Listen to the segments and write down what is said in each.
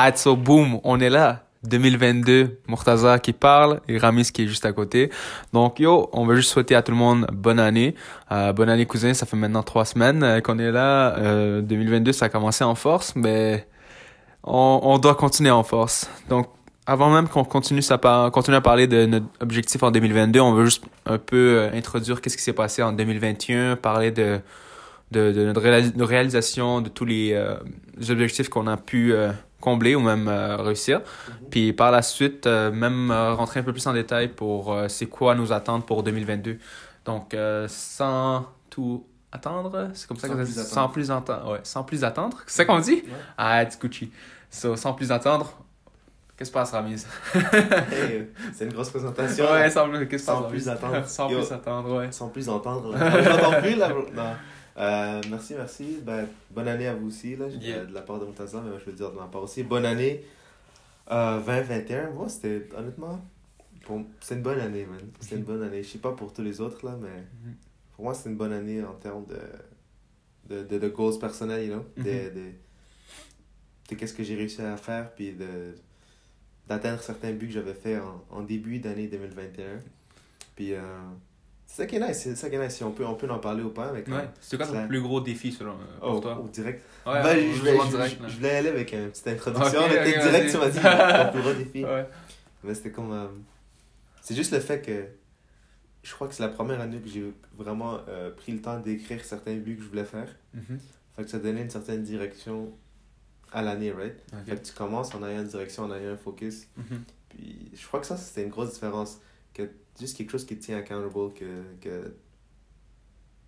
Ah, so boom, on est là. 2022, Murtaza qui parle et Ramis qui est juste à côté. Donc yo, on veut juste souhaiter à tout le monde bonne année. Euh, bonne année cousin, ça fait maintenant trois semaines euh, qu'on est là. Euh, 2022, ça a commencé en force, mais on, doit continuer en force. Donc avant même qu'on continue, continue à parler de notre objectif en 2022, on veut juste un peu euh, introduire qu'est-ce qui s'est passé en 2021, parler de, de, de notre réalisation, de tous les, objectifs qu'on a pu combler ou même euh, réussir. Puis par la suite, euh, même euh, rentrer un peu plus en détail pour c'est quoi nos attentes pour 2022. Donc, sans tout attendre, c'est comme ça Sans que ça attendre. Sans plus attendre. Ouais, sans plus attendre. C'est ça qu'on dit? Ouais. Ah, it's Gucci. So, sans plus attendre, qu'est-ce qui se passe, Ramis? Hey, c'est une grosse présentation. Ouais, sans plus, Sans attendre. sans Yo. plus attendre, ouais. Sans plus entendre. J'entends plus là. Non. Euh, merci, merci. Ben, bonne année à vous aussi, là, Yeah. de la part de Moutaza, mais moi, je veux dire de ma part aussi. Bonne année euh, 2021. Moi, c'était honnêtement, pour... c'est une bonne année, man. C'était une bonne année. Je sais pas pour tous les autres, là, mais Mhm. pour moi, c'est une bonne année en termes de, de, de, de goals personnels, you know? Mhm. de, de, de qu'est-ce que j'ai réussi à faire, puis de d'atteindre certains buts que j'avais fait en, en début d'année 2021. Puis, euh, c'est ça qui est nice, c'est ça qui est nice. Si on peut, on peut en parler ou pas, Ouais. C'est quoi Ça- ton plus gros défi selon euh, pour Oh, toi? au direct. Ouais, je, direct, voulais aller avec une petite introduction. Ok, mais t'es ok, direct, tu m'as dit ton plus gros défi. Ouais. Mais c'était comme. euh, c'est juste le fait que. Je crois que c'est la première année que j'ai vraiment euh, pris le temps d'écrire certains buts que je voulais faire. Mhm. Fait que ça donnait une certaine direction à l'année, right? Fait Ok. que tu commences en ayant une direction, en ayant un focus. Mhm. Puis je crois que ça, c'était une grosse différence. Que juste quelque chose qui te tient accountable, que, que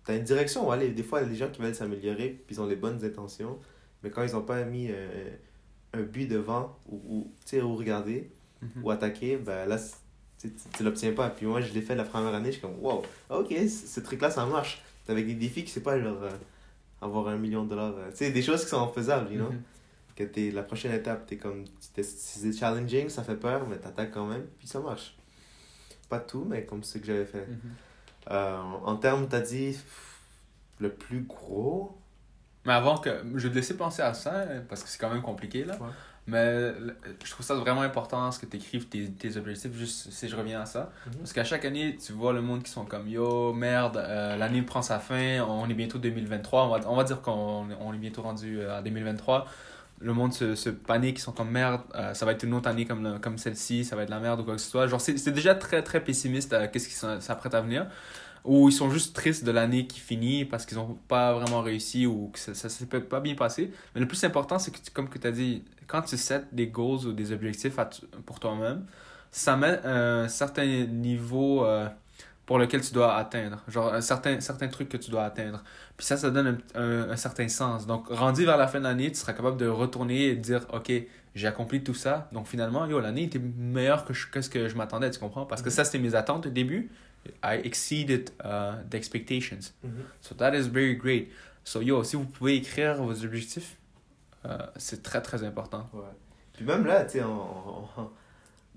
t'as une direction. Ouais, des fois, les gens qui veulent s'améliorer, puis ils ont les bonnes intentions, mais quand ils n'ont pas mis euh, un but devant, ou, ou tu ou regarder, Mhm. ou attaquer, ben là, c'est- tu tu tu l'obtiens pas. Puis moi, je l'ai fait la première année, je suis comme, wow, ok, c- ce truc-là, ça marche. Avec des défis qui, c'est pas genre euh, avoir un million de dollars. euh, tu sais, des choses qui sont faisables, you know? Mhm. que t'es la prochaine étape t'es comme c'est challenging ça fait peur mais t'attaques quand même puis ça marche pas tout mais comme ce que j'avais fait Mhm. Euh, en termes t'as dit le plus gros? Mais avant que. Je vais te laisser penser à ça, parce que c'est quand même compliqué, là. Ouais. Mais je trouve ça vraiment important, ce que tu écrives tes, tes objectifs, juste si je reviens à ça. Mhm. Parce qu'à chaque année, tu vois le monde qui sont comme Yo, merde, euh, l'année prend sa fin, on est bientôt 2023. On va, on va dire qu'on on est bientôt rendu euh, à 2023. Le monde se, se panique, ils sont comme merde, euh, ça va être une autre année comme, comme celle-ci, ça va être la merde ou quoi que ce soit. Genre, c'est déjà très très pessimiste à qu'est-ce qui s'apprête à venir. Ou ils sont juste tristes de l'année qui finit parce qu'ils n'ont pas vraiment réussi ou que ça, ça s'est pas bien passé. Mais le plus important, c'est que, comme que tu as dit, quand tu sets des goals ou des objectifs pour toi-même, ça met un certain niveau euh, pour lequel tu dois atteindre. Genre, un certain, certain truc que tu dois atteindre. Puis ça, ça donne un, un, un certain sens. Donc, rendu vers la fin de l'année, tu seras capable de retourner et de dire, OK, j'ai accompli tout ça. Donc, finalement, yo, l'année était meilleure que, je- que ce que je m'attendais, tu comprends? Parce que ça, c'était mes attentes au début. I exceeded uh, the expectations. So that is very great. So yo, si vous pouvez écrire vos objectifs, euh, c'est très très important. ouais puis même là tu sais on- on-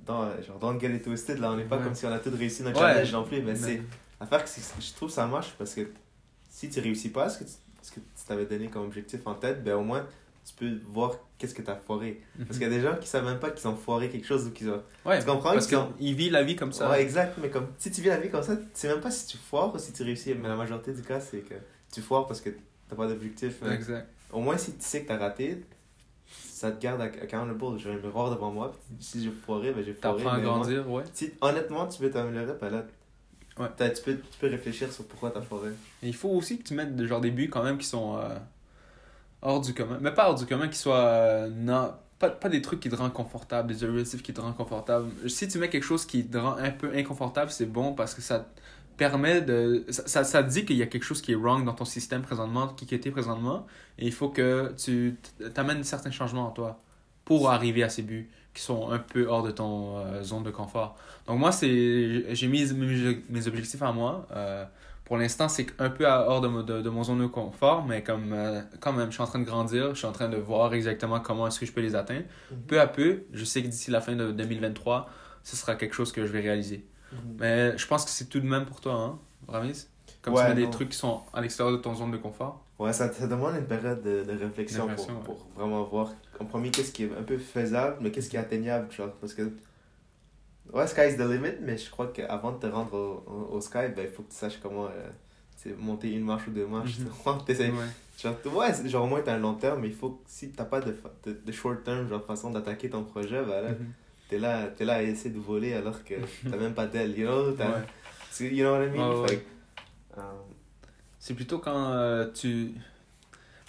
dans genre don't get it twisted là on n'est pas Ouais. comme si on a tout réussi notre Ouais. challenge non plus mais Mais- c'est l'affaire que je trouve ça marche parce que si tu réussis pas ce que tu, ce que tu t'avais donné comme objectif en tête ben au moins tu peux voir qu'est-ce que tu as foiré parce qu'il y a des gens qui savent même pas qu'ils ont foiré quelque chose ou qu'ils ont Ouais, tu comprends? parce qu'ils ont- vit la vie comme ça. Ouais, exact, mais comme si tu vis la vie comme ça, tu sais même pas si tu foires ou si tu réussis. Mais la majorité du cas, c'est que tu foires parce que t'as pas d'objectif. mais Exact. Au moins, si tu sais que t'as raté, ça te garde ac- accountable. J'ai un miroir devant moi, puis si j'ai foiré, ben j'ai foiré. T'apprends à grandir, ouais. Si honnêtement tu veux t'améliorer, ben là, Ouais. tu, peux, tu peux réfléchir sur pourquoi t'as foiré. Et il faut aussi que tu mettes genre des buts quand même qui sont euh, hors du commun. Mais pas hors du commun, qui soient euh, non, pas, pas des trucs qui te rendent confortable, des objectifs qui te rendent confortable. Si tu mets quelque chose qui te rend un peu inconfortable, c'est bon parce que ça te permet de. Ça, ça, ça dit qu'il y a quelque chose qui est wrong dans ton système présentement, qui était présentement, et il faut que tu t'amènes certains changements en toi pour arriver à ces buts qui sont un peu hors de ton euh, zone de confort. Donc moi, c'est j'ai mis mes objectifs à moi. euh, pour l'instant, c'est un peu hors de, de, de mon zone de confort, mais comme euh, quand même, je suis en train de grandir, je suis en train de voir exactement comment est-ce que je peux les atteindre. Mhm. Peu à peu, je sais que d'ici la fin de 2023, ce sera quelque chose que je vais réaliser. Mais je pense que c'est tout de même pour toi, hein, Ramis? Comme Ouais, tu des trucs qui sont à l'extérieur de ton zone de confort. Ouais, ça, ça demande une période de, de réflexion, pour, pour vraiment voir, en premier, qu'est-ce qui est un peu faisable, mais qu'est-ce qui est atteignable, genre, parce que, ouais, sky's the limit, mais je crois qu'avant de te rendre au, au, au sky, ben, il faut que tu saches comment, euh, monter une marche ou deux marches, Mhm. tu vois, t'essaies- Ouais. genre, genre, au moins, t'as un long terme, mais il faut que, si t'as pas de, de, de short term, genre, façon d'attaquer ton projet, ben là, Mhm. T'es là, t'es là à essayer de voler alors que t'as même pas d'aile, you know, Ouais. you know what I mean? Ouais. Euh, C'est plutôt quand euh, tu.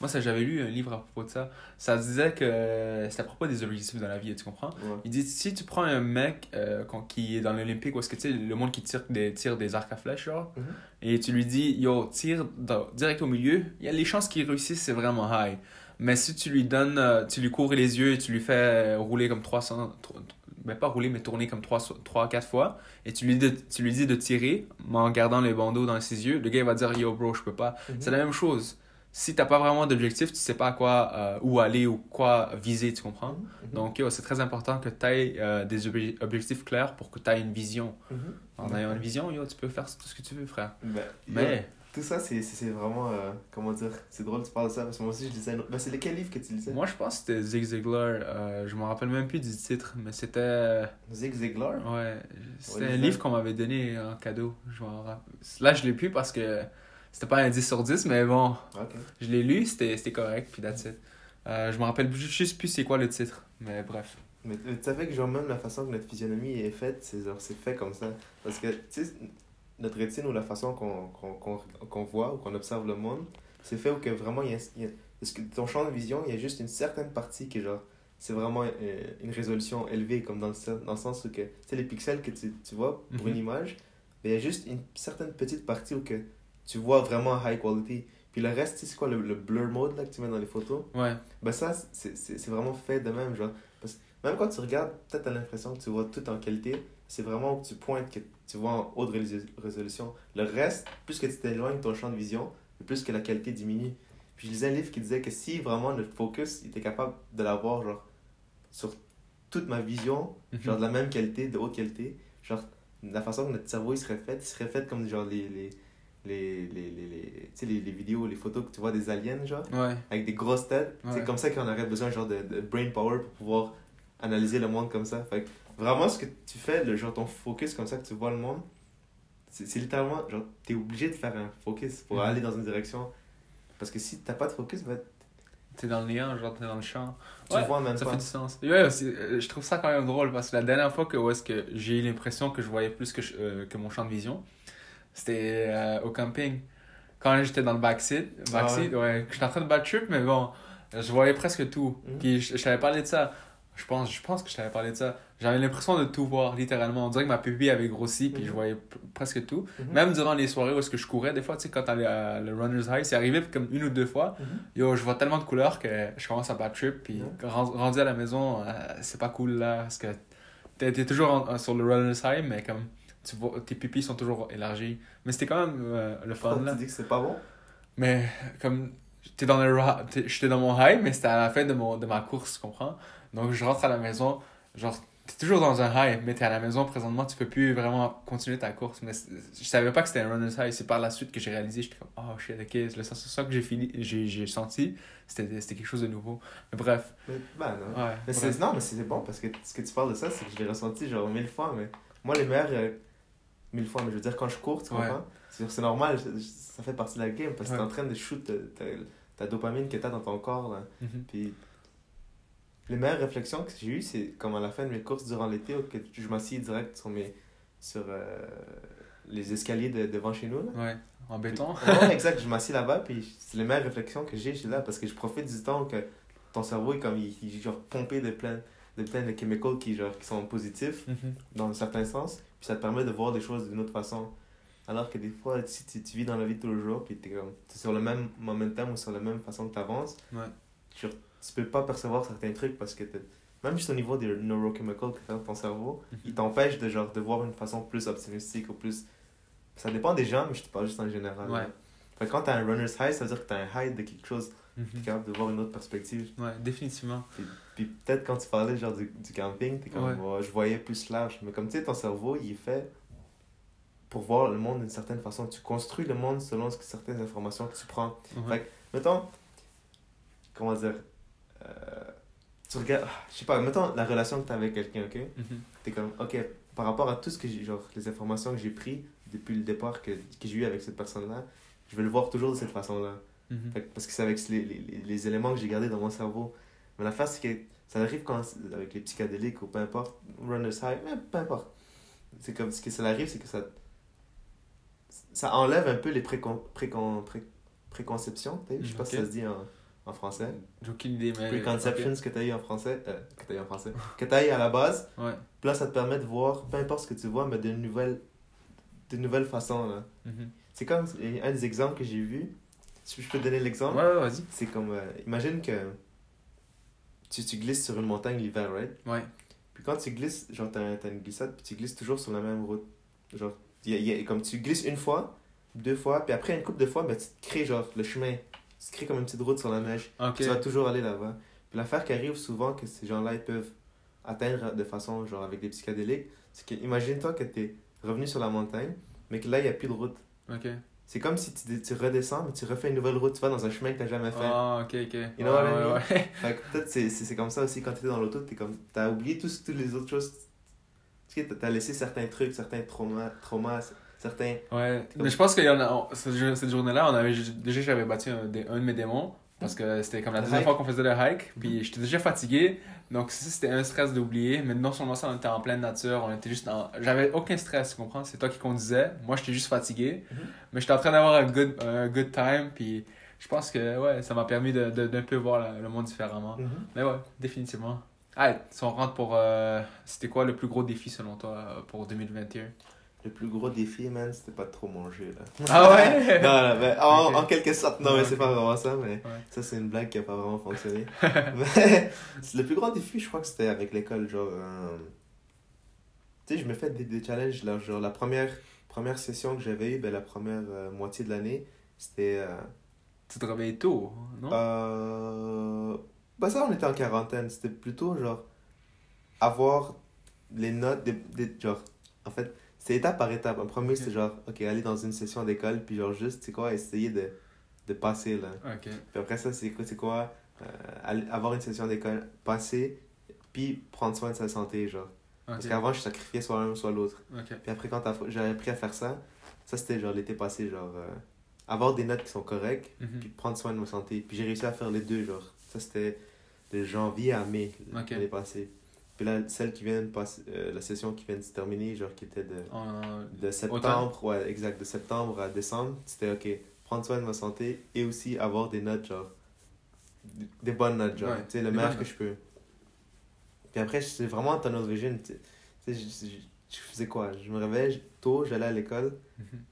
Moi, ça, j'avais lu un livre à propos de ça. Ça disait que euh, c'est à propos des objectifs dans la vie, tu comprends? ouais. Il dit si tu prends un mec euh, quand- qui est dans l'Olympique, ou est-ce que tu sais, le monde qui tire des, tire des arcs à flèches, genre, Mhm. et tu lui dis yo, tire dans- direct au milieu, il y a les chances qu'il réussisse, c'est vraiment high. Mais si tu lui donnes, tu lui cours les yeux et tu lui fais rouler comme 300, tro- ben pas rouler, mais tourner comme 3, 4 fois, et tu lui, dis de, tu lui dis de tirer, mais en gardant les bandeaux dans ses yeux, le gars il va dire yo bro, je peux pas. Mhm. C'est la même chose. Si t'as pas vraiment d'objectif, tu sais pas à quoi, euh, où aller ou quoi viser, tu comprends? Mhm. Donc, yo, c'est très important que tu aies des obje- objectifs clairs pour que tu aies une vision. Mhm. En ayant une vision, yo, tu peux faire tout ce que tu veux, frère. Ben, Mais, Tout ça, c'est vraiment. euh, comment dire C'est drôle que tu parles de ça parce que moi aussi je lisais. un autre- Ben, c'est lequel livre que tu lisais? Moi, je pense que c'était Zig Ziglar. euh, je me rappelle même plus du titre, mais c'était. Zig Ziglar? Ouais, c'était Ouais, un livre qu'on m'avait donné en cadeau. Je m'en rappelle. Là, je l'ai plus parce que c'était pas un 10 sur 10, mais bon, je l'ai lu, c'était correct, puis that's it. Euh, je me rappelle ju- juste plus c'est quoi le titre, mais bref. Mais tu savais que, genre, même la façon que notre physionomie est faite, c'est genre, c'est fait comme ça. Parce que, tu sais, notre rétine ou la façon qu'on qu'on qu'on qu'on voit ou qu'on observe le monde, c'est fait où que vraiment, il y a, il y a- Parce que ton champ de vision, il y a juste une certaine partie qui est genre. C'est vraiment euh, une résolution élevée, comme dans le, dans le sens où que. Tu sais, les pixels que tu, tu vois pour Mhm. une image, mais il y a juste une certaine petite partie où que tu vois vraiment high quality. Puis le reste, c'est quoi le, le blur mode là, que tu mets dans les photos? Ouais, ben ça, c'est vraiment fait de même, genre. Parce que même quand tu regardes, peut-être t'as l'impression que tu vois tout en qualité, c'est vraiment que tu pointes que tu vois en haute résolu- résolution. Le reste, plus que tu t'éloignes de ton champ de vision, plus que la qualité diminue. Puis je lisais un livre qui disait que si vraiment notre focus était capable de l'avoir, genre, sur toute ma vision, Mhm. genre de la même qualité, de haute qualité, genre, la façon que notre cerveau il serait fait, il serait fait comme genre les. les les, les, les, les, les, les vidéos, les photos que tu vois des aliens, genre ouais. avec des grosses têtes. Ouais. C'est comme ça qu'on aurait besoin genre de, de brain power pour pouvoir analyser le monde comme ça. Fait que vraiment ce que tu fais, le genre ton focus comme ça que tu vois le monde, c'est littéralement genre t'es obligé de faire un focus pour Mhm. aller dans une direction. Parce que si t'as pas de focus, ben, T'es dans le néant, genre t'es dans le champ. tu Ouais, vois même Ça pas. fait du sens. Ouais, euh, je trouve ça quand même drôle parce que la dernière fois que, où est-ce que j'ai eu l'impression que je voyais plus que, je- euh, que mon champ de vision, c'était euh, au camping. Quand j'étais dans le backseat, backseat Ah ouais. j'étais en train de battre trip, mais bon, je voyais presque tout. Mhm. Puis je, je t'avais parlé de ça. Je pense, je pense que je t'avais parlé de ça. J'avais l'impression de tout voir, littéralement. On dirait que ma pupille avait grossi, puis Mhm. je voyais p- presque tout. Mhm. Même durant les soirées où est-ce que je courais, des fois, tu sais, quand t'allais à le runner's high, c'est arrivé comme une ou deux fois. Mhm. Yo, je vois tellement de couleurs que je commence à battre trip. Puis rendu à la maison, euh, c'est pas cool là. Parce que t'es toujours en- sur le runner's high, mais comme tu vois, tes pupilles sont toujours élargies. Mais c'était quand même euh, le fun là. tu dis que c'est pas bon? Mais comme j'étais dans, le j'étais dans mon high, mais c'était à la fin de, mon, de ma course, tu comprends? Donc je rentre à la maison, genre, t'es toujours dans un high, mais t'es à la maison présentement, tu peux plus vraiment continuer ta course. Mais je savais pas que c'était un runner's high, c'est par la suite que j'ai réalisé, j'étais comme, oh shit, ok, le sensation que j'ai fini, j'ai, j'ai senti, c'était, c'était quelque chose de nouveau. Mais bref, mais, Ben non. ouais. Mais bref. c'est, non, mais c'est bon parce que ce que tu parles de ça, c'est que je l'ai ressenti genre mille fois. Mais moi, les meilleurs, euh, mille fois, mais je veux dire, quand je cours, tu Ouais. comprends? C'est, c'est normal, je- ça fait partie de la game parce que Ouais. t'es en train de shoot ta, ta, ta dopamine que t'as dans ton corps. Là. Mhm. Puis les meilleures réflexions que j'ai eues, c'est comme à la fin de mes courses durant l'été, où que je m'assieds direct sur, mes, sur euh, les escaliers de, devant chez nous. Là. Ouais, en béton. Ouais, exact, je m'assieds là-bas, puis c'est les meilleures réflexions que j'ai, je suis là, parce que je profite du temps que ton cerveau est comme, il, il est genre pompé de plein de, plein de chemicals qui, genre, qui sont positifs Mhm. dans un certain sens, puis ça te permet de voir des choses d'une autre façon. Alors que des fois, si tu, tu vis dans la vie de tous les jours, puis t'es comme, t'es sur le même momentum ou sur la même façon que t'avances, Ouais. tu, tu peux pas percevoir certains trucs parce que même juste au niveau des neurochemicals que t'as dans ton cerveau, Mhm. ils t'empêchent de, genre, de voir une façon plus optimistique ou plus... Ça dépend des gens, mais je te parle juste en général. Ouais. Fait quand t'as un runner's high, ça veut dire que t'as un high de quelque chose, Mhm. t'es capable de voir une autre perspective. Ouais, définitivement. Puis, puis peut-être quand tu parlais genre du, du camping, t'es comme, Ouais. Je voyais plus large. Mais comme tu sais, ton cerveau, il est fait pour voir le monde d'une certaine façon. Tu construis le monde selon ce que- certaines informations que tu prends. Fait que Mettons, comment dire, tu regardes, ah, je sais pas, mettons la relation que tu as avec quelqu'un, ok? Mhm. T'es comme, ok, par rapport à tout ce que j'ai, genre, les informations que j'ai prises depuis le départ que, que j'ai eu avec cette personne-là, je vais le voir toujours de cette façon-là. Mhm. Parce que c'est avec les, les, les éléments que j'ai gardés dans mon cerveau. Mais l'affaire, c'est que ça arrive quand, avec les psychédéliques ou peu importe, runner's high, mais peu importe. C'est comme ce que ça arrive, c'est que ça, ça enlève un peu les précon, précon, pré, préconceptions. Je sais pas si ça se dit en, en français. J'ai aucune idée, mais. Preconceptions que tu as eu en français. Euh, que tu eu en français. que tu as eu à la base. ok. Ouais. Puis là, ça te permet de voir, peu importe ce que tu vois, mais de nouvelles, de nouvelles façons. Là. Mhm. C'est comme un des exemples que j'ai vu. Si je peux te donner l'exemple. Ouais, ouais, vas-y. C'est comme. euh, imagine que tu, tu glisses sur une montagne l'hiver, right? Ouais. Puis quand tu glisses, genre, t'as, t'as une glissade, puis tu glisses toujours sur la même route. Genre, y a- y a- comme tu glisses une fois, deux fois, puis après une couple de fois, ben, tu te crées, genre, le chemin. Tu crées comme une petite route sur la neige. Ok. Tu vas toujours aller là-bas. Puis l'affaire qui arrive souvent que ces gens-là, ils peuvent atteindre de façon, genre, avec des psychédéliques, c'est que, imagine-toi que t'es revenu sur la montagne, mais que là, il n'y a plus de route. C'est comme si tu, tu redescends, mais tu refais une nouvelle route, tu vas dans un chemin que t'as jamais fait. Ah, ok, ok. You know Ouais, ouais, ouais. Fait que peut-être c'est, c'est, comme ça aussi quand t'étais dans l'auto, comme, t'as oublié toutes les autres choses. Tu sais, t'as laissé certains trucs, certains traumas, traumas Ouais, mais je pense qu'il y en a. on- cette jour- cette journée-là, on avait déjà j'avais battu un, de mes démons parce que c'était comme la deuxième fois qu'on faisait le hike, puis j'étais déjà fatigué, donc ça, c'était un stress d'oublier. Mais non seulement ça, on était en pleine nature, on était juste en. J'avais aucun stress, tu comprends? C'est toi qui conduisais, moi j'étais juste fatigué, Mhm. mais j'étais en train d'avoir un good, un good time, puis je pense que ouais, ça m'a permis de, de- d'un peu voir le monde différemment. Mais ouais, définitivement. Ah, si on rentre pour. euh, c'était quoi le plus gros défi selon toi euh, pour 2021? Le plus gros défi, man, c'était pas de trop manger, là. Ah ouais? non, non, mais en, quelque sorte, non, mais c'est pas vraiment ça, mais Ouais. ça, c'est une blague qui a pas vraiment fonctionné. mais le plus grand défi, je crois que c'était avec l'école, genre. euh, Tu sais, je me fais des, des challenges, là, genre, la première, première session que j'avais eue, ben, la première euh, moitié de l'année, c'était. euh, Tu te réveilles tôt, non? Euh... Bah ça, on était en quarantaine. C'était plutôt genre avoir les notes des, des- genre en fait, c'est étape par étape. En premier, Ok. c'était genre OK, aller dans une session d'école puis genre juste tu sais quoi, essayer de de passer là. Ok. Puis après ça, c'est quoi c'est quoi euh, aller- avoir une session d'école, passer puis prendre soin de sa santé genre. Parce Ok. qu'avant, je sacrifiais soit l'un soit l'autre. Puis après quand j'ai appris à faire ça, ça c'était genre l'été passé genre euh, avoir des notes qui sont correctes Mhm. puis prendre soin de ma santé. Puis j'ai réussi à faire les deux, genre. Ça, c'était de janvier à mai l'année passée. Puis là, celle qui vient de passer, euh, la session qui vient de se terminer, genre qui était de, de septembre, ouais, exact, de septembre à décembre, c'était ok, prendre soin de ma santé et aussi avoir des notes, genre, des bonnes notes, genre, Ouais, tu sais, le meilleur que je peux. Puis après, c'est vraiment en tunnel vision, tu sais, je, je- je faisais quoi? Je me réveillais tôt, j'allais à l'école, Mhm.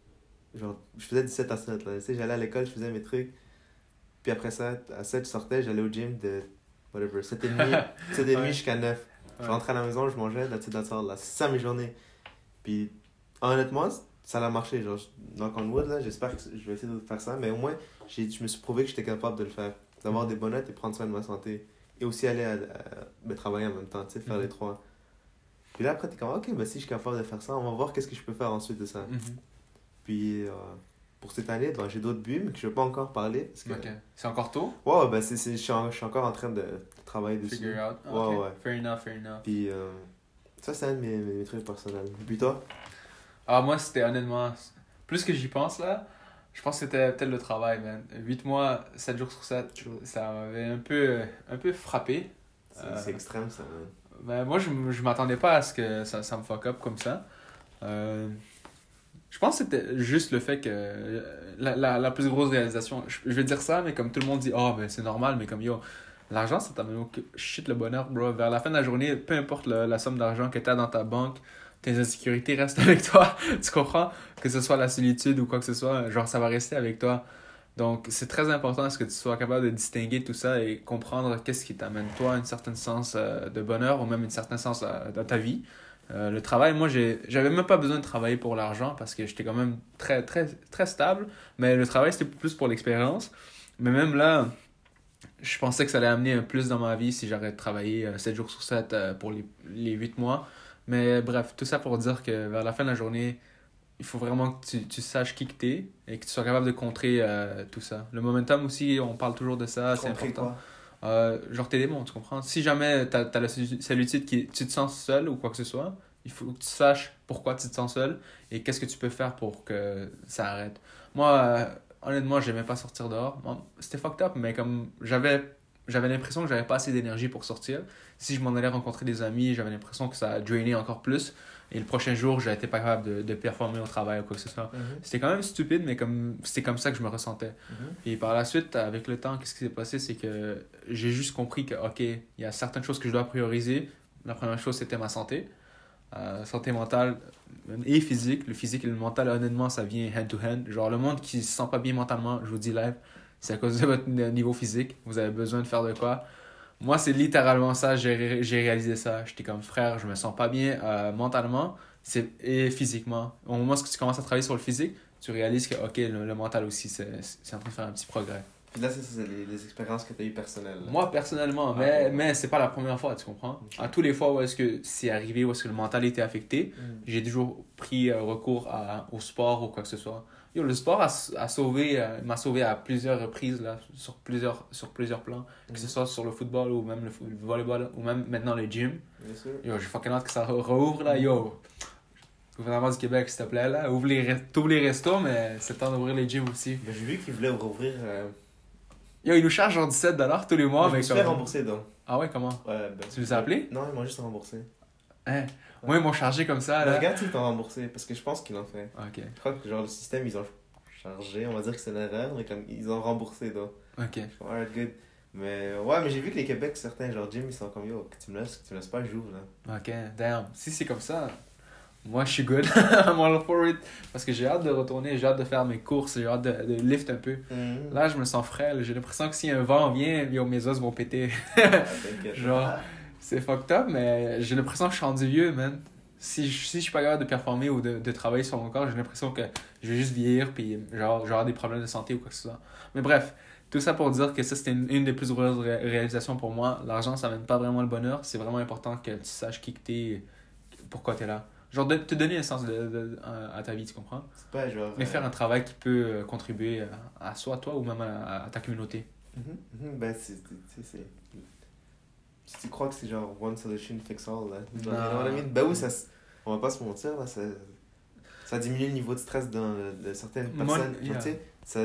genre, je faisais 17 à 7, là, tu sais, j'allais à l'école, je faisais mes trucs, puis après ça, à 7, je sortais, j'allais au gym de, whatever, 7h30, 7h30 Ouais. jusqu'à 9. Je rentrais à la maison, je mangeais, là, tu sais, that's all, là, c'est ça mes journées. Puis, honnêtement, ça a marché, genre, knock on wood, là, j'espère que je vais essayer de faire ça, mais au moins, j'ai, je me suis prouvé que j'étais capable de le faire, d'avoir des bonnes notes et prendre soin de ma santé. Et aussi aller à, à- travailler en même temps, tu sais, faire Mhm. les trois. Puis là, après, t'es comme, ok, ben si je suis capable de faire ça, on va voir qu'est-ce que je peux faire ensuite de ça. Mhm. Puis, euh, pour cette année, ben, j'ai d'autres buts, mais que je ne vais pas encore parler. Parce que. C'est encore tôt? Ouais, ben, c'est, je, suis encore en train de, travailler dessus. Figure out. Ouais, ouais. Fair enough, fair enough. Puis, euh, ça, c'est un de mes, mes, trucs personnels. Et puis toi? Ah, moi, c'était honnêtement. Plus que j'y pense là, je pense que c'était peut-être le travail, man. 8 mois, 7 jours sur 7, ça m'avait un peu, un peu frappé. C'est, Euh, extrême, ça. man. Ben, moi, je, je m'attendais pas à ce que ça, ça me fuck up comme ça. Euh, je pense que c'était juste le fait que euh, la, la, la plus grosse réalisation, je, je vais dire ça, mais comme tout le monde dit, oh, ben c'est normal, mais comme yo, l'argent, ça t'amène au shit le bonheur, bro. Vers la fin de la journée, peu importe le- la somme d'argent que tu as dans ta banque, tes insécurités restent avec toi. tu comprends? Que ce soit la solitude ou quoi que ce soit, genre, ça va rester avec toi. Donc, c'est très important à ce que tu sois capable de distinguer tout ça et comprendre qu'est-ce qui t'amène, toi, un certain sens euh, de bonheur ou même un certain sens euh, dans ta vie. Euh, le travail, moi, j'avais même pas besoin de travailler pour l'argent parce que j'étais quand même très, très, très stable. Mais le travail, c'était plus pour l'expérience. Mais même là, je pensais que ça allait amener un plus dans ma vie si j'arrête de travailler euh, 7 jours sur 7 euh, pour les, les 8 mois. Mais bref, tout ça pour dire que vers la fin de la journée, il faut vraiment que tu, tu saches qui que t'es et que tu sois capable de contrer euh, tout ça. Le momentum aussi, on parle toujours de ça, c'est important. quoi? Euh, genre tes démons, tu comprends? Si jamais t'as as la cellul- cellulite qui tu te sens seul ou quoi que ce soit, il faut que tu saches pourquoi tu te sens seul et qu'est-ce que tu peux faire pour que ça arrête. Moi, euh, honnêtement, j'aimais pas sortir dehors. C'était fucked up, mais comme j'avais j'avais l'impression que j'avais pas assez d'énergie pour sortir. Si je m'en allais rencontrer des amis, j'avais l'impression que ça a drainé encore plus. Et le prochain jour, j'étais pas capable de, de performer au travail ou quoi que ce soit. Mhm. C'était quand même stupide, mais comme c'était comme ça que je me ressentais. Mhm. Et par la suite, avec le temps, qu'est-ce qui s'est passé? C'est que j'ai juste compris que, OK, il y a certaines choses que je dois prioriser. La première chose, c'était ma santé. Euh, santé mentale et physique. Le physique et le mental, honnêtement, ça vient hand-to-hand. Genre, le monde qui se sent pas bien mentalement, je vous dis live, c'est à cause de votre niveau physique. Vous avez besoin de faire de quoi? Moi, c'est littéralement ça. J'ai ré- j'ai réalisé ça. J'étais comme frère, je me sens pas bien euh, mentalement et physiquement. Au moment où tu commences à travailler sur le physique, tu réalises que, OK, le, le mental aussi, c'est en train de faire un petit progrès. Puis là, c'est les, les expériences que tu as eues personnelles. Moi, personnellement, Ah, mais, ok. mais c'est pas la première fois, tu comprends? À tous les fois où est-ce que c'est arrivé, où est-ce que le mental était affecté, Mhm. j'ai toujours pris euh, recours à, au sport ou quoi que ce soit. Yo, le sport a, a sauvé, euh, m'a sauvé à plusieurs reprises, là, sur plusieurs, sur plusieurs plans. Que ce Mhm. soit sur le football ou même le, le volleyball ou même maintenant le gym. Bien sûr. Yo, j'ai fucking hâte que ça re- rouvre, là, yo. Gouvernement du Québec, s'il te plaît, là. Ouvre les, re- t'ouvres les restos, mais c'est temps d'ouvrir les gyms aussi. Mais j'ai vu qu'ils voulaient rouvrir. Euh... Yo, ils nous chargent genre 17$ tous les mois, je me mais suis fait rembourser donc. Ah ouais, comment? Ouais, ben... Tu les as appelés? Non, ils m'ont juste remboursé. Hein? Moi, ils m'ont chargé comme ça, là. regarde s'ils t'ont remboursé, parce que je pense qu'ils l'ont fait. Ok, Je crois que genre le système, ils ont chargé, on va dire que c'est une erreur, mais comme ils ont remboursé donc. ok. Je suis comme, alright, good. Mais ouais, mais j'ai vu que les Québec, certains, genre Jim, ils sont comme yo, que tu me laisses, que tu me laisses pas, j'ouvre là. Ok, damn. Si c'est comme ça, moi, je suis good. I'm all for it. Parce que j'ai hâte de retourner, j'ai hâte de faire mes courses, j'ai hâte de, de lift un peu. Mhm. Là, je me sens frêle. J'ai l'impression que si un vent vient, yo, mes os vont péter. Ah. Genre, c'est fucked up, mais j'ai l'impression que je suis rendu vieux, man. Si je, si je suis pas capable de performer ou de, de travailler sur mon corps, j'ai l'impression que je vais juste vieillir, puis genre, avoir des problèmes de santé ou quoi que ce soit. Mais bref, tout ça pour dire que ça, c'était une, une des plus grosses ré- réalisations pour moi. L'argent, ça mène pas vraiment le bonheur. C'est vraiment important que tu saches qui que t'es, pourquoi t'es là. Genre, de, te donner un sens de, de- à, ta vie, tu comprends? C'est pas genre. Mais euh, faire un travail qui peut euh, contribuer à, à soi, toi, ou même à, à ta communauté. c'est. tu sais, c'est. Tu crois que c'est genre one solution fix all, là? you know Non. what I mean? Ben oui, ça, on va pas se mentir, là, ça, ça diminue le niveau de stress dans, de certaines personnes. Genre, yeah. tu sais, ça,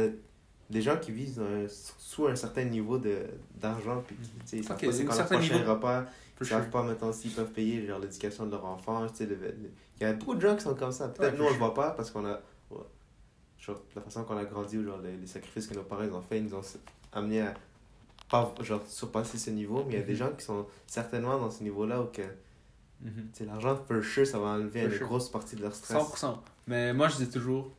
des gens qui vivent un- sous un certain niveau de- d'argent, puis qui, tu sais, ils savent Ok, pas c'est quand le certain prochain niveau- repas, ils For savent sure. pas, maintenant, s'ils peuvent payer genre l'éducation de leur enfant, tu sais, le- le- il y a beaucoup de gens qui sont comme ça. Peut-être Ouais, nous, on le voit pas parce qu'on a, genre, la façon qu'on a grandi ou genre les, les sacrifices que nos parents ils ont fait, ils nous ont s- amené à pas genre surpasser ce niveau, mais il y a des Mhm. gens qui sont certainement dans ce niveau-là où que, Mhm. l'argent, for sure, ça va enlever For une sure. grosse partie de leur stress. 100%. Mais moi, je dis toujours.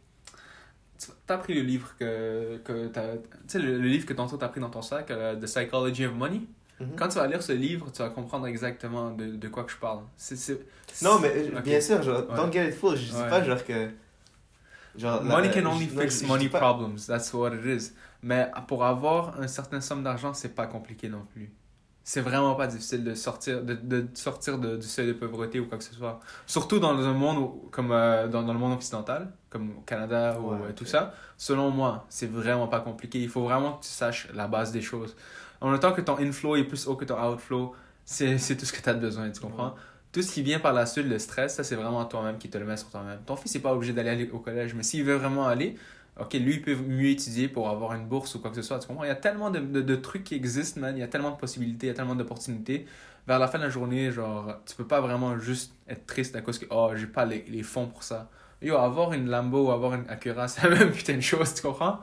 tu- T'as pris le livre que. que t'as- tu sais, le, le livre que tantôt t'as pris dans ton sac, euh, The Psychology of Money. Mhm. Quand tu vas lire ce livre, tu vas comprendre exactement de, de quoi que je parle. C'est, c'est- Non, mais euh, bien sûr, genre, Ouais. don't get it full, je dis Ouais. pas genre que. Genre, Money la- can only je- non, fix money pas- problems. That's what it is. Mais pour avoir une certaine somme d'argent, c'est pas compliqué non plus. C'est vraiment pas difficile de sortir de, de sortir de- du seuil de pauvreté ou quoi que ce soit. Surtout dans un monde où- comme euh, dans, dans le monde occidental, comme au Canada ou Ouais, euh, tout ça. Selon moi, c'est vraiment pas compliqué. Il faut vraiment que tu saches la base des choses. En même temps que ton inflow est plus haut que ton outflow, c'est tout ce que tu as besoin, tu comprends? Tout ce qui vient par la suite, le stress, ça c'est vraiment toi-même qui te le met sur toi-même. Ton fils n'est pas obligé d'aller aller au collège, mais s'il veut vraiment aller, ok, lui il peut mieux étudier pour avoir une bourse ou quoi que ce soit. Tu comprends? Il y a tellement de, de, de trucs qui existent, man. Il y a tellement de possibilités, il y a tellement d'opportunités. Vers la fin de la journée, genre, tu peux pas vraiment juste être triste à cause que, oh, j'ai pas les, les fonds pour ça. Yo, avoir une Lambo ou avoir une Acura, c'est la même putain de chose, tu comprends?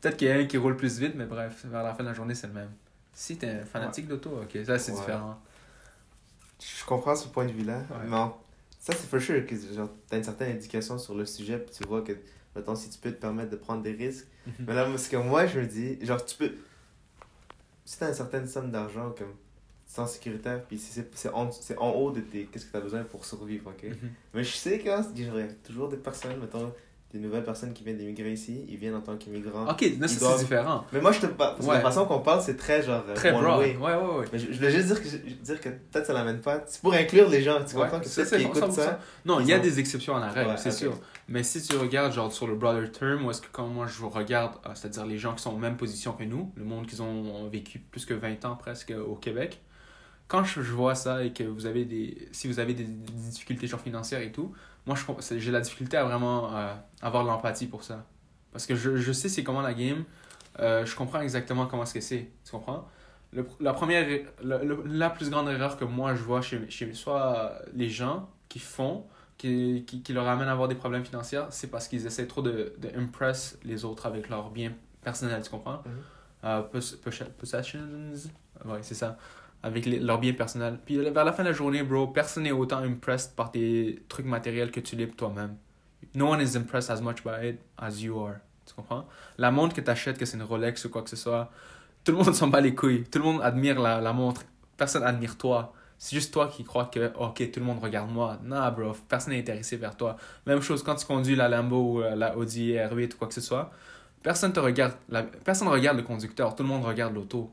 Peut-être qu'il y a un qui roule plus vite, mais bref, vers la fin de la journée, c'est le même. Si t'es un fanatique d'auto, ok, ça c'est Ouais. différent. Je comprends ce point de vue-là, Ouais. mais en- ça c'est for sure que genre, t'as une certaine éducation sur le sujet, puis tu vois que, mettons, si tu peux te permettre de prendre des risques. Mhm. Mais là, ce que moi je me dis, genre, tu peux. Si t'as une certaine somme d'argent, comme, sens sécuritaire, puis c'est c'est en, c'est en haut de tes. Qu'est-ce que t'as besoin pour survivre, ok? Mhm. Mais je sais qu'il y a toujours des personnes, mettons, des nouvelles personnes qui viennent d'émigrer ici, ils viennent en tant qu'immigrants. Ok, ça, doivent- c'est différent. Mais moi, je te parle. parce que Ouais. La façon qu'on parle, c'est très genre. euh, Très broad. Ouais, ouais, ouais. Mais je, je voulais juste dire que, je- dire que peut-être ça l'amène pas. C'est pour inclure les gens. Tu Ouais, comprends que qu'ils bon, écoutent 100%. ça? Non, il y a ont- des exceptions à la règle, Ouais, c'est sûr. Mais si tu regardes genre sur le broader term, où est-ce que quand moi je regarde, euh, c'est-à-dire les gens qui sont en même position que nous, le monde qui ont vécu plus que 20 ans presque au Québec, quand je, vois ça et que vous avez des si vous avez des, des difficultés genre financières et tout, moi j'ai la difficulté à vraiment euh, avoir de l'empathie pour ça. Parce que je, je sais c'est comment la game, euh, je comprends exactement comment est-ce que c'est, tu comprends? Le- la première, la, le- la plus grande erreur que moi je vois chez, chez soit les gens qui font, qui, qui, qui leur amènent à avoir des problèmes financiers, c'est parce qu'ils essaient trop de, de impress les autres avec leurs biens personnels, tu comprends? Mhm. Euh, pos- pos- possessions, ouais, c'est ça. Avec les- leurs biens personnels. Puis vers la fin de la journée, bro, personne n'est autant impressed par tes trucs matériels que tu l'es toi-même. No one is impressed as much by it as you are. Tu comprends? La montre que tu achètes, que c'est une Rolex ou quoi que ce soit, tout le monde s'en bat les couilles. Tout le monde admire la, montre. Personne admire toi. C'est juste toi qui crois que, ok, tout le monde regarde moi. Nah, bro, personne n'est intéressé vers toi. Même chose quand tu conduis la Lambo ou euh, la Audi R8 ou quoi que ce soit. Personne te regarde. Regarde le conducteur. Tout le monde regarde l'auto.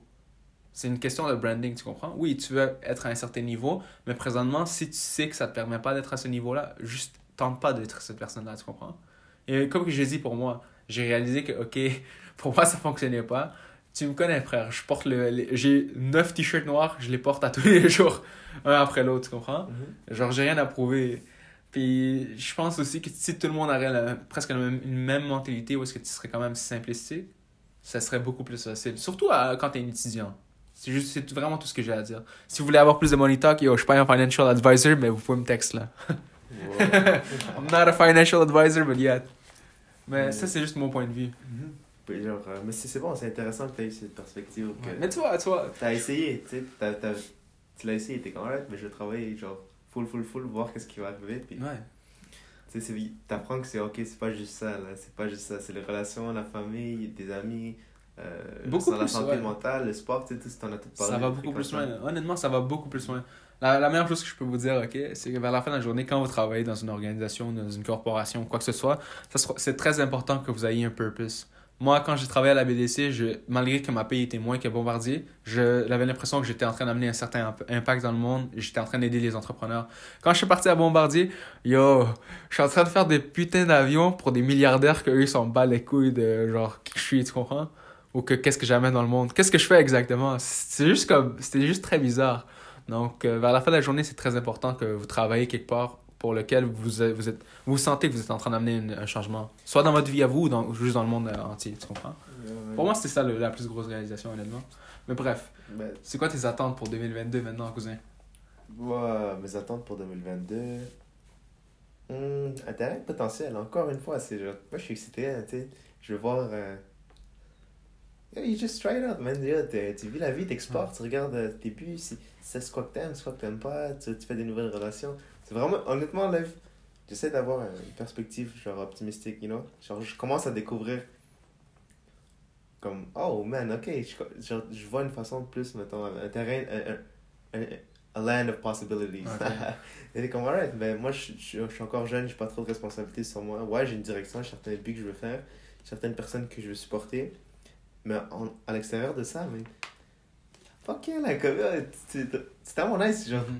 C'est une question de branding, tu comprends? Oui, tu veux être à un certain niveau, mais présentement, si tu sais que ça te permet pas d'être à ce niveau-là, juste tente pas d'être cette personne-là, tu comprends? Et comme j'ai dit pour moi, j'ai réalisé que, ok, pour moi, ça fonctionnait pas. Tu me connais, frère. Je porte le. J'ai neuf t-shirts noirs, je les porte à tous les jours, un après l'autre, tu comprends? Mhm. Genre, j'ai rien à prouver. Puis, je pense aussi que si tout le monde aurait la- presque la même, une même mentalité, où est-ce que tu serais quand même simplistique, ça serait beaucoup plus facile. Surtout à- quand tu es un étudiant. C'est juste, c'est vraiment tout ce que j'ai à dire. Si vous voulez avoir plus de money talk, yo, je suis pas un financial advisor, mais vous pouvez me texte là. I'm not a financial advisor, but yet. Mais Mm. ça, c'est juste mon point de vue. Mhm. Puis genre, euh, mais c'est bon, c'est intéressant que tu aies eu cette perspective. Que Mais tu vois. T'as essayé, tu sais. Tu l'as essayé, t'es comme, mais je vais travailler, genre, full, full, full, voir qu'est-ce qui va arriver. Puis, Ouais. tu sais, t'apprends que c'est ok, c'est pas juste ça, là. C'est pas juste ça. C'est les relations, la famille, des amis, Beaucoup la plus, santé ouais. mentale, le sport, tu sais, t'en as tout parlé. Ça va beaucoup plus loin. Honnêtement, ça va beaucoup plus loin. La, la meilleure chose que je peux vous dire, ok, c'est que vers la fin de la journée, quand vous travaillez dans une organisation, dans une corporation, quoi que ce soit, c'est très important que vous ayez un purpose. Moi, quand j'ai travaillé à la BDC, je, malgré que ma paye était moins que Bombardier, j'avais l'impression que j'étais en train d'amener un certain imp- impact dans le monde. J'étais en train d'aider les entrepreneurs. Quand je suis parti à Bombardier, yo, je suis en train de faire des putains d'avions pour des milliardaires que eux s'en bat les couilles de genre qui je suis, tu comprends? Ou que qu'est-ce que j'amène dans le monde? Qu'est-ce que je fais exactement? C'est juste comme, c'était juste très bizarre. Donc, euh, vers la fin de la journée, c'est très important que vous travaillez quelque part pour lequel vous, vous, êtes, vous sentez que vous êtes en train d'amener un changement. Soit dans votre vie à vous ou, dans, ou juste dans le monde euh, entier, tu comprends? Ouais, ouais. Pour moi, c'était ça le- la plus grosse réalisation, honnêtement. Mais bref, Ben, c'est quoi tes attentes pour 2022 maintenant, cousin? moi, mes attentes pour 2022. Hmm, intérêt potentiel, encore une fois, c'est genre. Moi, je suis excité, hein, tu sais. Je veux voir. euh, you just try it out, man. Tu vis la vie, t'exportes, tu regardes euh, tes buts, si c'est ce quoi que t'aimes, ce quoi que t'aimes pas, tu, tu fais des nouvelles relations. C'est vraiment, honnêtement, là, j'essaie d'avoir une perspective, genre, optimistique, you know. Genre, je commence à découvrir, comme, oh, man, ok, je, genre, je vois une façon de plus, mettons, un terrain, un, un, un- a land of possibilities. Ok. Et comme, alright, ben, moi, je, je, je suis encore jeune, j'ai pas trop de responsabilités sur moi. Ouais, j'ai une direction, j'ai certains buts que je veux faire, certaines personnes que je veux supporter. Mais en- à l'extérieur de ça, mais. Fuck yeah, comme, euh, c'est tellement nice, genre, Mhm.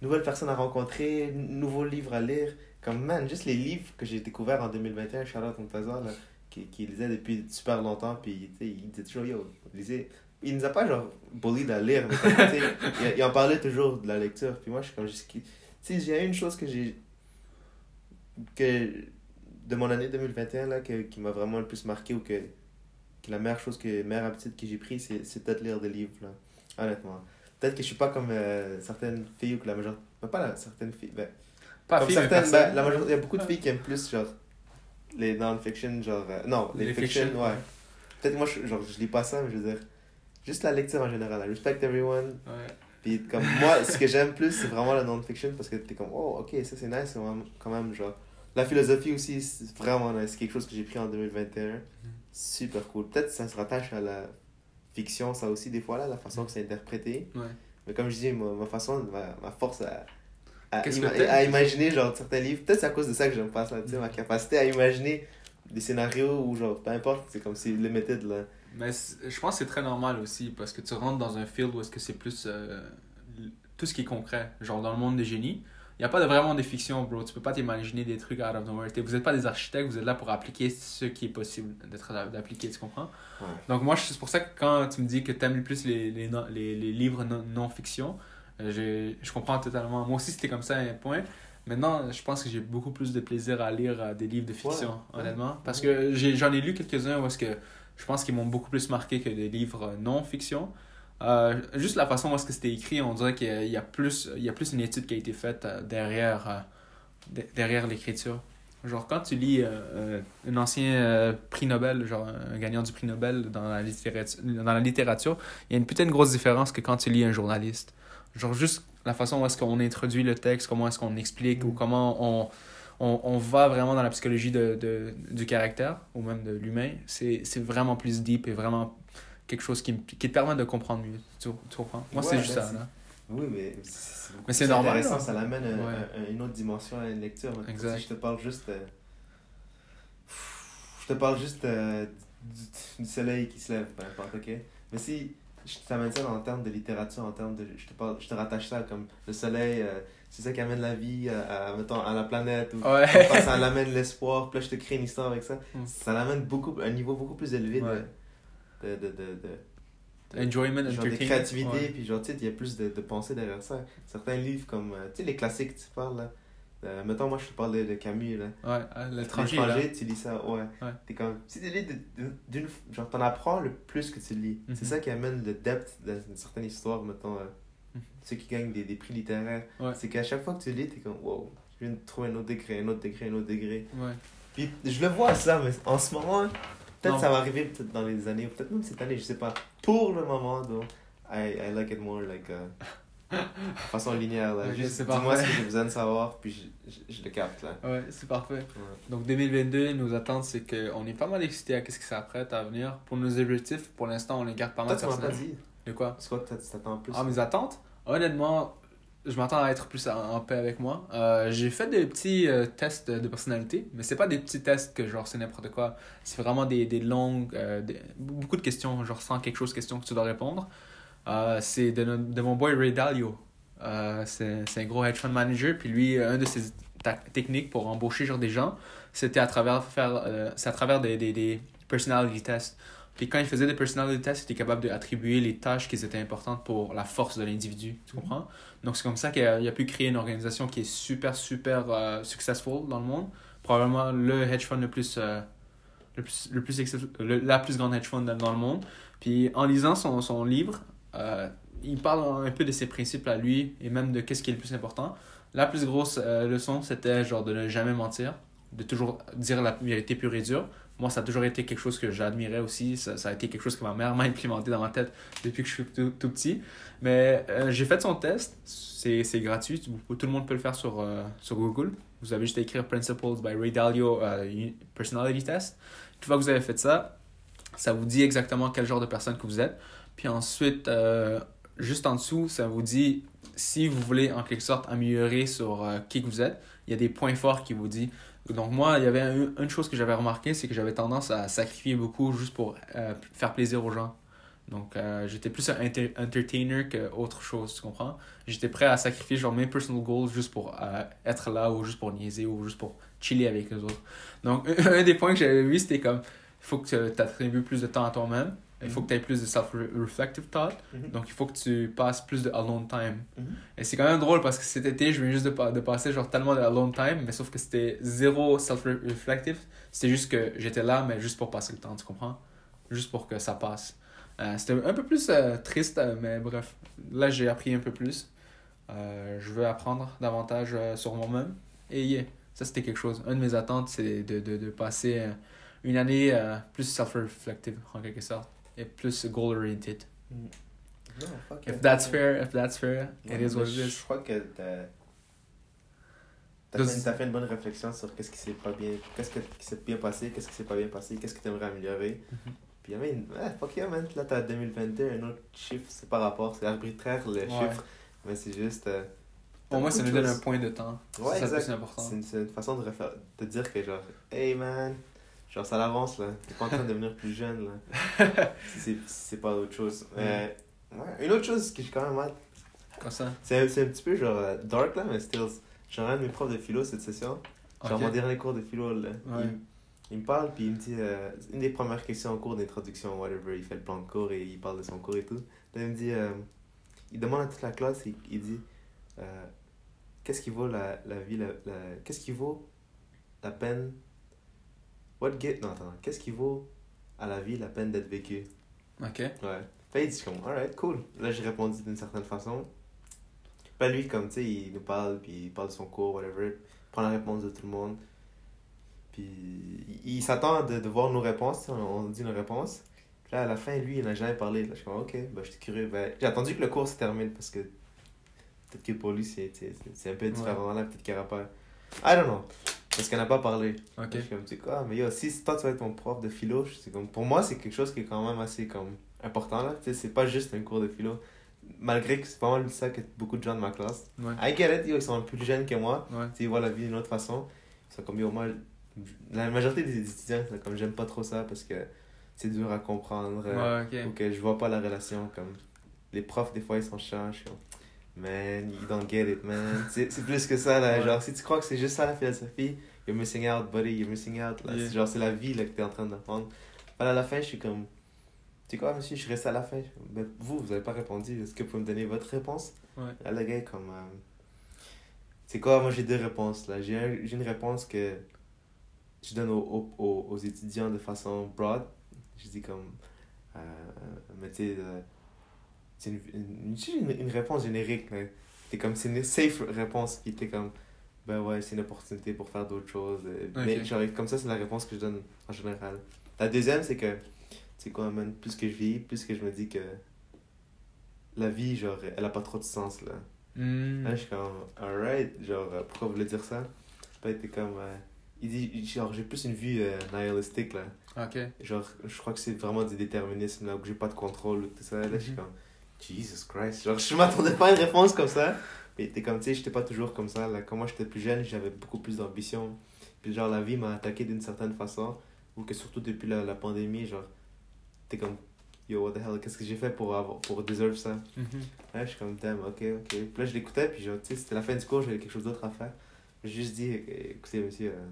nouvelles personnes à rencontrer, nouveaux livres à lire. Comme, man, juste les livres que j'ai découverts en 2021, Charlotte Montazar, là, qui, qui lisait depuis super longtemps, puis, il disait toujours, yo, lisez. Il nous a pas, genre, bully de lire, mais, il, il en parlait toujours de la lecture, puis moi, je suis comme, juste, tu sais, a une chose que j'ai. que. de mon année 2021, là, que, qui m'a vraiment le plus marqué, ou que. Que la meilleure chose, que meilleure habitude que j'ai pris, c'est c'est peut-être lire des livres, là, honnêtement. Peut-être que je suis pas comme euh, certaines filles ou que la majorité. Pas la, certaines filles. Ben, Pas comme mais certaines, ben, la majorité, il y a beaucoup de filles qui aiment plus genre les non-fiction, genre euh, non, les, Les fiction, fiction. ouais. Peut-être moi je, genre je lis pas ça mais je veux dire juste la lecture en général, I respect everyone. Ouais. Puis comme moi ce que j'aime plus c'est vraiment la non-fiction parce que t'es comme oh OK, ça c'est nice quand même genre la philosophie aussi c'est vraiment nice, c'est quelque chose que j'ai pris en 2021. Super cool. Peut-être que ça se rattache à la fiction ça aussi des fois là la façon que c'est interprété. Ouais. Mais comme je dis, ma, ma façon, ma, ma force à, à, ima- imaginer genre certains livres, peut-être c'est à cause de ça que j'aime pas ça, ma capacité à imaginer des scénarios où, genre, peu importe, c'est comme si limited, là. Mais je pense que c'est très normal aussi parce que tu rentres dans un field où est-ce que c'est plus euh, tout ce qui est concret. Genre dans le monde des génies, n'y a pas de, vraiment de fiction, bro. Tu peux pas t'imaginer des trucs out of nowhere. Vous n'êtes pas des architectes, vous êtes là pour appliquer ce qui est possible d'être d'appliquer, tu comprends? Ouais. Donc moi, je- c'est pour ça que quand tu me dis que tu aimes plus les, les, les, les livres non- non-fiction, euh, j'ai- je comprends totalement. Moi aussi, c'était comme ça à un point. Maintenant, je pense que j'ai beaucoup plus de plaisir à lire euh, des livres de fiction, Ouais. honnêtement. Parce que j'en ai, lu quelques-uns où est-ce que je pense qu'ils m'ont beaucoup plus marqué que des livres euh, non-fiction. Euh, juste la façon où est-ce que c'était écrit, on dirait qu'il y a- plus, il y a plus une étude qui a été faite euh, derrière, euh, de- derrière l'écriture. Genre, quand tu lis euh, un ancien prix Nobel, genre un gagnant du prix Nobel dans la littérature, dans la littérature, il y a une putain de grosse différence que quand tu lis un journaliste. Genre, juste la façon où est-ce qu'on introduit le texte, comment est-ce qu'on explique, Mm. ou comment on, on, on va vraiment dans la psychologie de, de, du caractère, ou même de l'humain, c'est vraiment plus deep et vraiment quelque chose qui, qui te permet de comprendre mieux. Tu, tu comprends? Moi, c'est juste ça. Là. Oui, mais c'est normal, intéressant, là. ça l'amène un- Ouais. un- une autre dimension à une lecture. Exact. Si je te parle juste. euh, Je te parle juste euh, du, du soleil qui se lève, peu importe, ok? Mais si je t'amène ça en termes de littérature, en termes de. Je te, parle, je te rattache ça comme le soleil, euh, c'est ça qui amène la vie à, à, mettons, à la planète. Ou, Ouais. Ça l'amène l'espoir, puis là je te crée une histoire avec ça. Mm. Ça l'amène beaucoup, à un niveau beaucoup plus élevé de- Ouais. de, de, de, de, Enjoyment, genre de créativité, Ouais. puis genre, tu sais, il y a plus de, de pensée derrière ça. Certains livres comme, euh, tu sais, les classiques, tu parles là. Euh, mettons, moi, je te parle de, de Camus, là. Ouais, l'étranger. tu lis ça, ouais. Ouais. T'es comme, si tu lis de- de- d'une, genre, t'en apprends le plus que tu lis. Mhm. C'est ça qui amène le depth dans une certaine histoire, mettons, euh, Mhm. ceux qui gagnent des, des prix littéraires. Ouais. C'est qu'à chaque fois que tu lis, t'es comme, wow, je viens de trouver un autre degré, un autre degré, un autre degré. Ouais. Puis je le vois ça, mais en ce moment, peut-être ça va arriver peut-être dans les années, peut-être même cette année, je sais pas. Pour le moment, donc, I, I like it more like uh, de façon linéaire. Là. Ok, Juste dis-moi ce que j'ai besoin de savoir, puis je, je, je le capte là. Ouais, c'est parfait. Ouais. Donc 2022, nos attentes, c'est qu'on est pas mal excité à ce qui s'apprête à venir. Pour nos objectifs, pour l'instant, on les garde pas Toi, mal tu m'as pas dit. De quoi? C'est quoi que tu t'attends plus? Ah, mes attentes? Honnêtement, je m'attends à être plus en, paix avec moi. Euh, j'ai fait des petits euh, tests de personnalité, mais c'est pas des petits tests que genre c'est n'importe quoi. C'est vraiment des, des longues, euh, beaucoup de questions, genre sans quelque chose question que tu dois répondre. C'est de, mon boy Ray Dalio. C'est un gros hedge fund manager, puis lui, un de ses techniques pour embaucher genre des gens, c'était à travers faire, c'est à travers des, des, des personality tests. Puis quand il faisait des personality tests, il était capable d'attribuer les tâches qui étaient importantes pour la force de l'individu. Tu comprends? Donc c'est comme ça qu'il a, pu créer une organisation qui est super, super euh, successful dans le monde. Probablement le hedge fund le plus, euh, le plus, le plus le- la plus grande hedge fund dans, dans le monde. Puis en lisant son, son livre, euh, il parle un peu de ses principes à lui et même de qu'est-ce qui est le plus important. La plus grosse euh, leçon, c'était genre de ne jamais mentir, de toujours dire la vérité pure et dure. Moi, ça a toujours été quelque chose que j'admirais aussi. Ça, a été quelque chose que ma mère m'a implémenté dans ma tête depuis que je suis tout, petit. Mais euh, j'ai fait son test. C'est gratuit. Tout le monde peut le faire sur, euh, sur Google. Vous avez juste à écrire Principles by Ray Dalio euh, Personality Test. Une fois que vous avez fait ça, ça vous dit exactement quel genre de personne que vous êtes. Puis ensuite, juste en dessous, ça vous dit si vous voulez en quelque sorte améliorer sur qui que vous êtes. Il y a des points forts qui vous dit. Donc moi, il y avait un- une chose que j'avais remarqué, c'est que j'avais tendance à sacrifier beaucoup juste pour euh, faire plaisir aux gens. Donc euh, j'étais plus un enter- entertainer qu'autre chose, tu comprends? J'étais prêt à sacrifier genre mes personal goals juste pour euh, être là ou juste pour niaiser ou juste pour chiller avec les autres. Donc un des points que j'avais vu, c'était comme il faut que tu attribues plus de temps à toi-même. Il faut que tu aies plus de self-reflective thought. Mhm. Donc, il faut que tu passes plus de alone time. Mhm. Et c'est quand même drôle parce que cet été, je viens juste de, pa- de passer genre tellement de alone time, mais sauf que c'était zéro self-reflective. C'était juste que j'étais là, mais juste pour passer le temps, tu comprends? Juste pour que ça passe. Euh, c'était un peu plus euh, triste, euh, mais bref. Là, j'ai appris un peu plus. Euh, je veux apprendre davantage sur moi-même. Et yeah, ça, c'était quelque chose. Une de mes attentes, c'est de, de, de passer une année plus self-reflective, en quelque sorte. Et plus goal-oriented. Non, fuck If it. that's fair, if that's fair, it is what it je- is. Je crois que t'as. T'as Does- fait, une- t'as fait une bonne réflexion sur qu'est-ce qui s'est pas bien, qu'est-ce que- qui s'est bien passé, qu'est-ce qui s'est pas bien passé, qu'est-ce que t'aimerais améliorer. Mhm. Puis, I mean, ouais, fuck yeah, man. Là, t'as 2022, un autre chiffre, c'est pas rapport, c'est arbitraire le Ouais. chiffre, mais c'est juste. euh, moins, beaucoup ça nous donne un point de temps. Ouais, c'est important. C'est une, façon de, de dire que, genre, hey man, Genre, ça l'avance, là. T'es pas en train de devenir plus jeune, là. si c'est- pas autre chose. Euh, ouais. Une autre chose que j'ai quand même hâte, Comme ça? c'est un, c'est un petit peu genre euh, dark, là, mais still. Genre, un de mes profs de philo cette session, genre Ok. mon dernier cours de philo, là, Ouais. il, il me parle, puis il me dit, euh, une des premières questions en cours d'introduction, whatever, il fait le plan de cours et il parle de son cours et tout. Là, il me dit, euh, il demande à toute la classe, il, il dit, qu'est-ce qui vaut la, la vie, la, la- qu'est-ce qui vaut la peine, what get, non, attends, qu'est-ce qui vaut à la vie la peine d'être vécue? Ok. Ouais. Fait, il dit comme, alright, cool. Là, j'ai répondu d'une certaine façon. Là, lui, comme, tu sais, il nous parle, puis il parle de son cours, whatever. Il prend la réponse de tout le monde. Puis il, il s'attend de, de voir nos réponses, on, on dit nos réponses. Puis là, à la fin, lui, il n'a jamais parlé. Là, je suis comme, ok, ben, j'étais curieux. Ben, j'ai attendu que le cours se termine parce que peut-être que pour lui, c'est un peu différent là, peut-être qu'il n'aura pas. I don't know. Parce qu'elle n'a pas parlé. Ok. Je suis comme, tu quoi, mais yo, si toi tu vas être mon prof de philo, c'est comme, pour moi, c'est quelque chose qui est quand même assez comme, important là. Tu sais, c'est pas juste un cours de philo. Malgré que c'est pas mal ça que beaucoup de gens de ma classe. Ouais. I get it, yo, ils sont plus jeunes que moi. Ouais. Tu sais, ils voient la vie d'une autre façon. Ils sont comme, yo, moi, la majorité des étudiants, comme, j'aime pas trop ça parce que c'est dur à comprendre. Ouais, ou ok. que je vois pas la relation comme les profs des fois ils sont chiants je suis comme, man you don't get it man. C'est plus que ça là. Ouais. genre si tu crois que c'est juste ça la philosophie you're missing out buddy you're missing out là. Yeah. Genre c'est la vie là que t'es en train d'apprendre. À la fin je suis comme tu sais quoi monsieur je suis resté à la fin. Comme, Ben, vous vous avez pas répondu. Est-ce que vous pouvez me donner votre réponse? Ouais. là le gars est comme euh, c'est quoi moi j'ai deux réponses là. J'ai un- une réponse que je donne aux, aux, aux- aux étudiants de façon broad. Je dis comme euh, mais tu sais euh, c'est une, une, une, une réponse générique là. t'es comme c'est une safe réponse puis t'es comme ben ouais c'est une opportunité pour faire d'autres choses euh, mais genre comme ça c'est la réponse que je donne en général la deuxième c'est que c'est quoi man plus que je vis plus que je me dis que la vie genre elle a pas trop de sens là Hmm. Là, je suis comme, alright, genre, euh, pourquoi vous voulez dire ça? Il était comme, euh, il dit, genre, j'ai plus une vue euh, nihilistique, là. Ok. Genre, je crois que c'est vraiment du déterminisme, là, où j'ai pas de contrôle, tout ça. Là, je suis Mhm. comme, Jesus Christ. Genre, je m'attendais pas à une réponse comme ça. Mais t'es comme, tu sais, j'étais pas toujours comme ça, là. Quand moi, j'étais plus jeune, j'avais beaucoup plus d'ambition. Puis, genre, la vie m'a attaqué d'une certaine façon. Ou que surtout depuis la, la pandémie, genre, t'es comme, yo, what the hell, qu'est-ce que j'ai fait pour, avoir, pour deserve ça? Ouais, je suis comme, damn, ok, ok. Puis là, je l'écoutais, puis genre, tu sais, c'était la fin du cours, j'avais quelque chose d'autre à faire. J'ai juste dit, écoutez, monsieur, euh,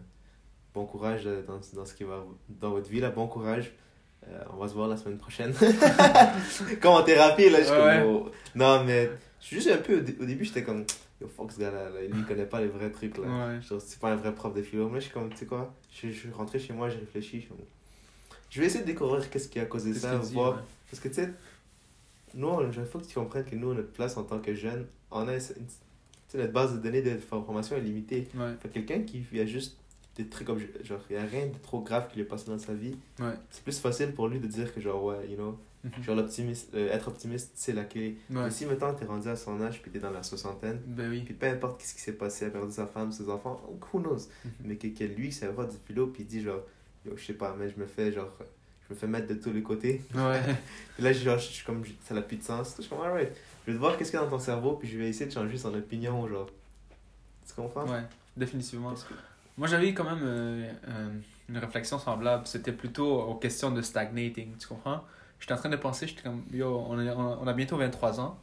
bon courage euh, dans, dans ce qui va dans votre vie, là, bon courage. Euh, on va se voir la semaine prochaine. comme en thérapie, là, je suis Ouais. comme, oh. Non, mais je suis juste un peu, au, dé- au début, j'étais comme, yo, fuck ce gars-là, là, lui, il connaît pas les vrais trucs, là. Ouais. Genre, c'est pas un vrai prof de philo. Mais je suis comme, tu sais quoi, je, je suis rentré chez moi, j'ai réfléchi. Je, vais essayer de découvrir qu'est-ce qui a causé ça, voir. Parce que tu sais, nous, il faut que tu comprennes que nous, notre place en tant que jeunes, on a une- tu sais, notre base de données d'information est limitée. Quelqu'un qui a juste des trucs comme genre, il n'y a rien de trop grave qui lui est passé dans sa vie, Ouais. c'est plus facile pour lui de dire que, genre, ouais, you know, Mhm. genre, l'optimiste, euh, être optimiste, c'est la clé. Ouais. Mais si maintenant t'es rendu à son âge puis t'es dans la soixantaine, Ben oui. puis peu importe ce qui s'est passé, a perdu sa femme, ses enfants, who knows, Mhm. mais que, que lui, c'est un du philo, puis il dit, genre, yo, je sais pas, mais je me fais, genre, je me fais mettre de tous les côtés. Ouais. Et là, genre, je suis comme, ça n'a plus de sens. Je suis comme, alright, je vais te voir qu'est-ce qu'il y a dans ton cerveau, puis je vais essayer de changer son opinion, genre. Tu comprends? Ouais. Définitivement. Parce que- Moi, j'avais quand même euh, euh, une réflexion semblable. C'était plutôt aux questions de stagnating, tu comprends? J'étais en train de penser, j'étais comme, yo, on a, on a bientôt 23 ans.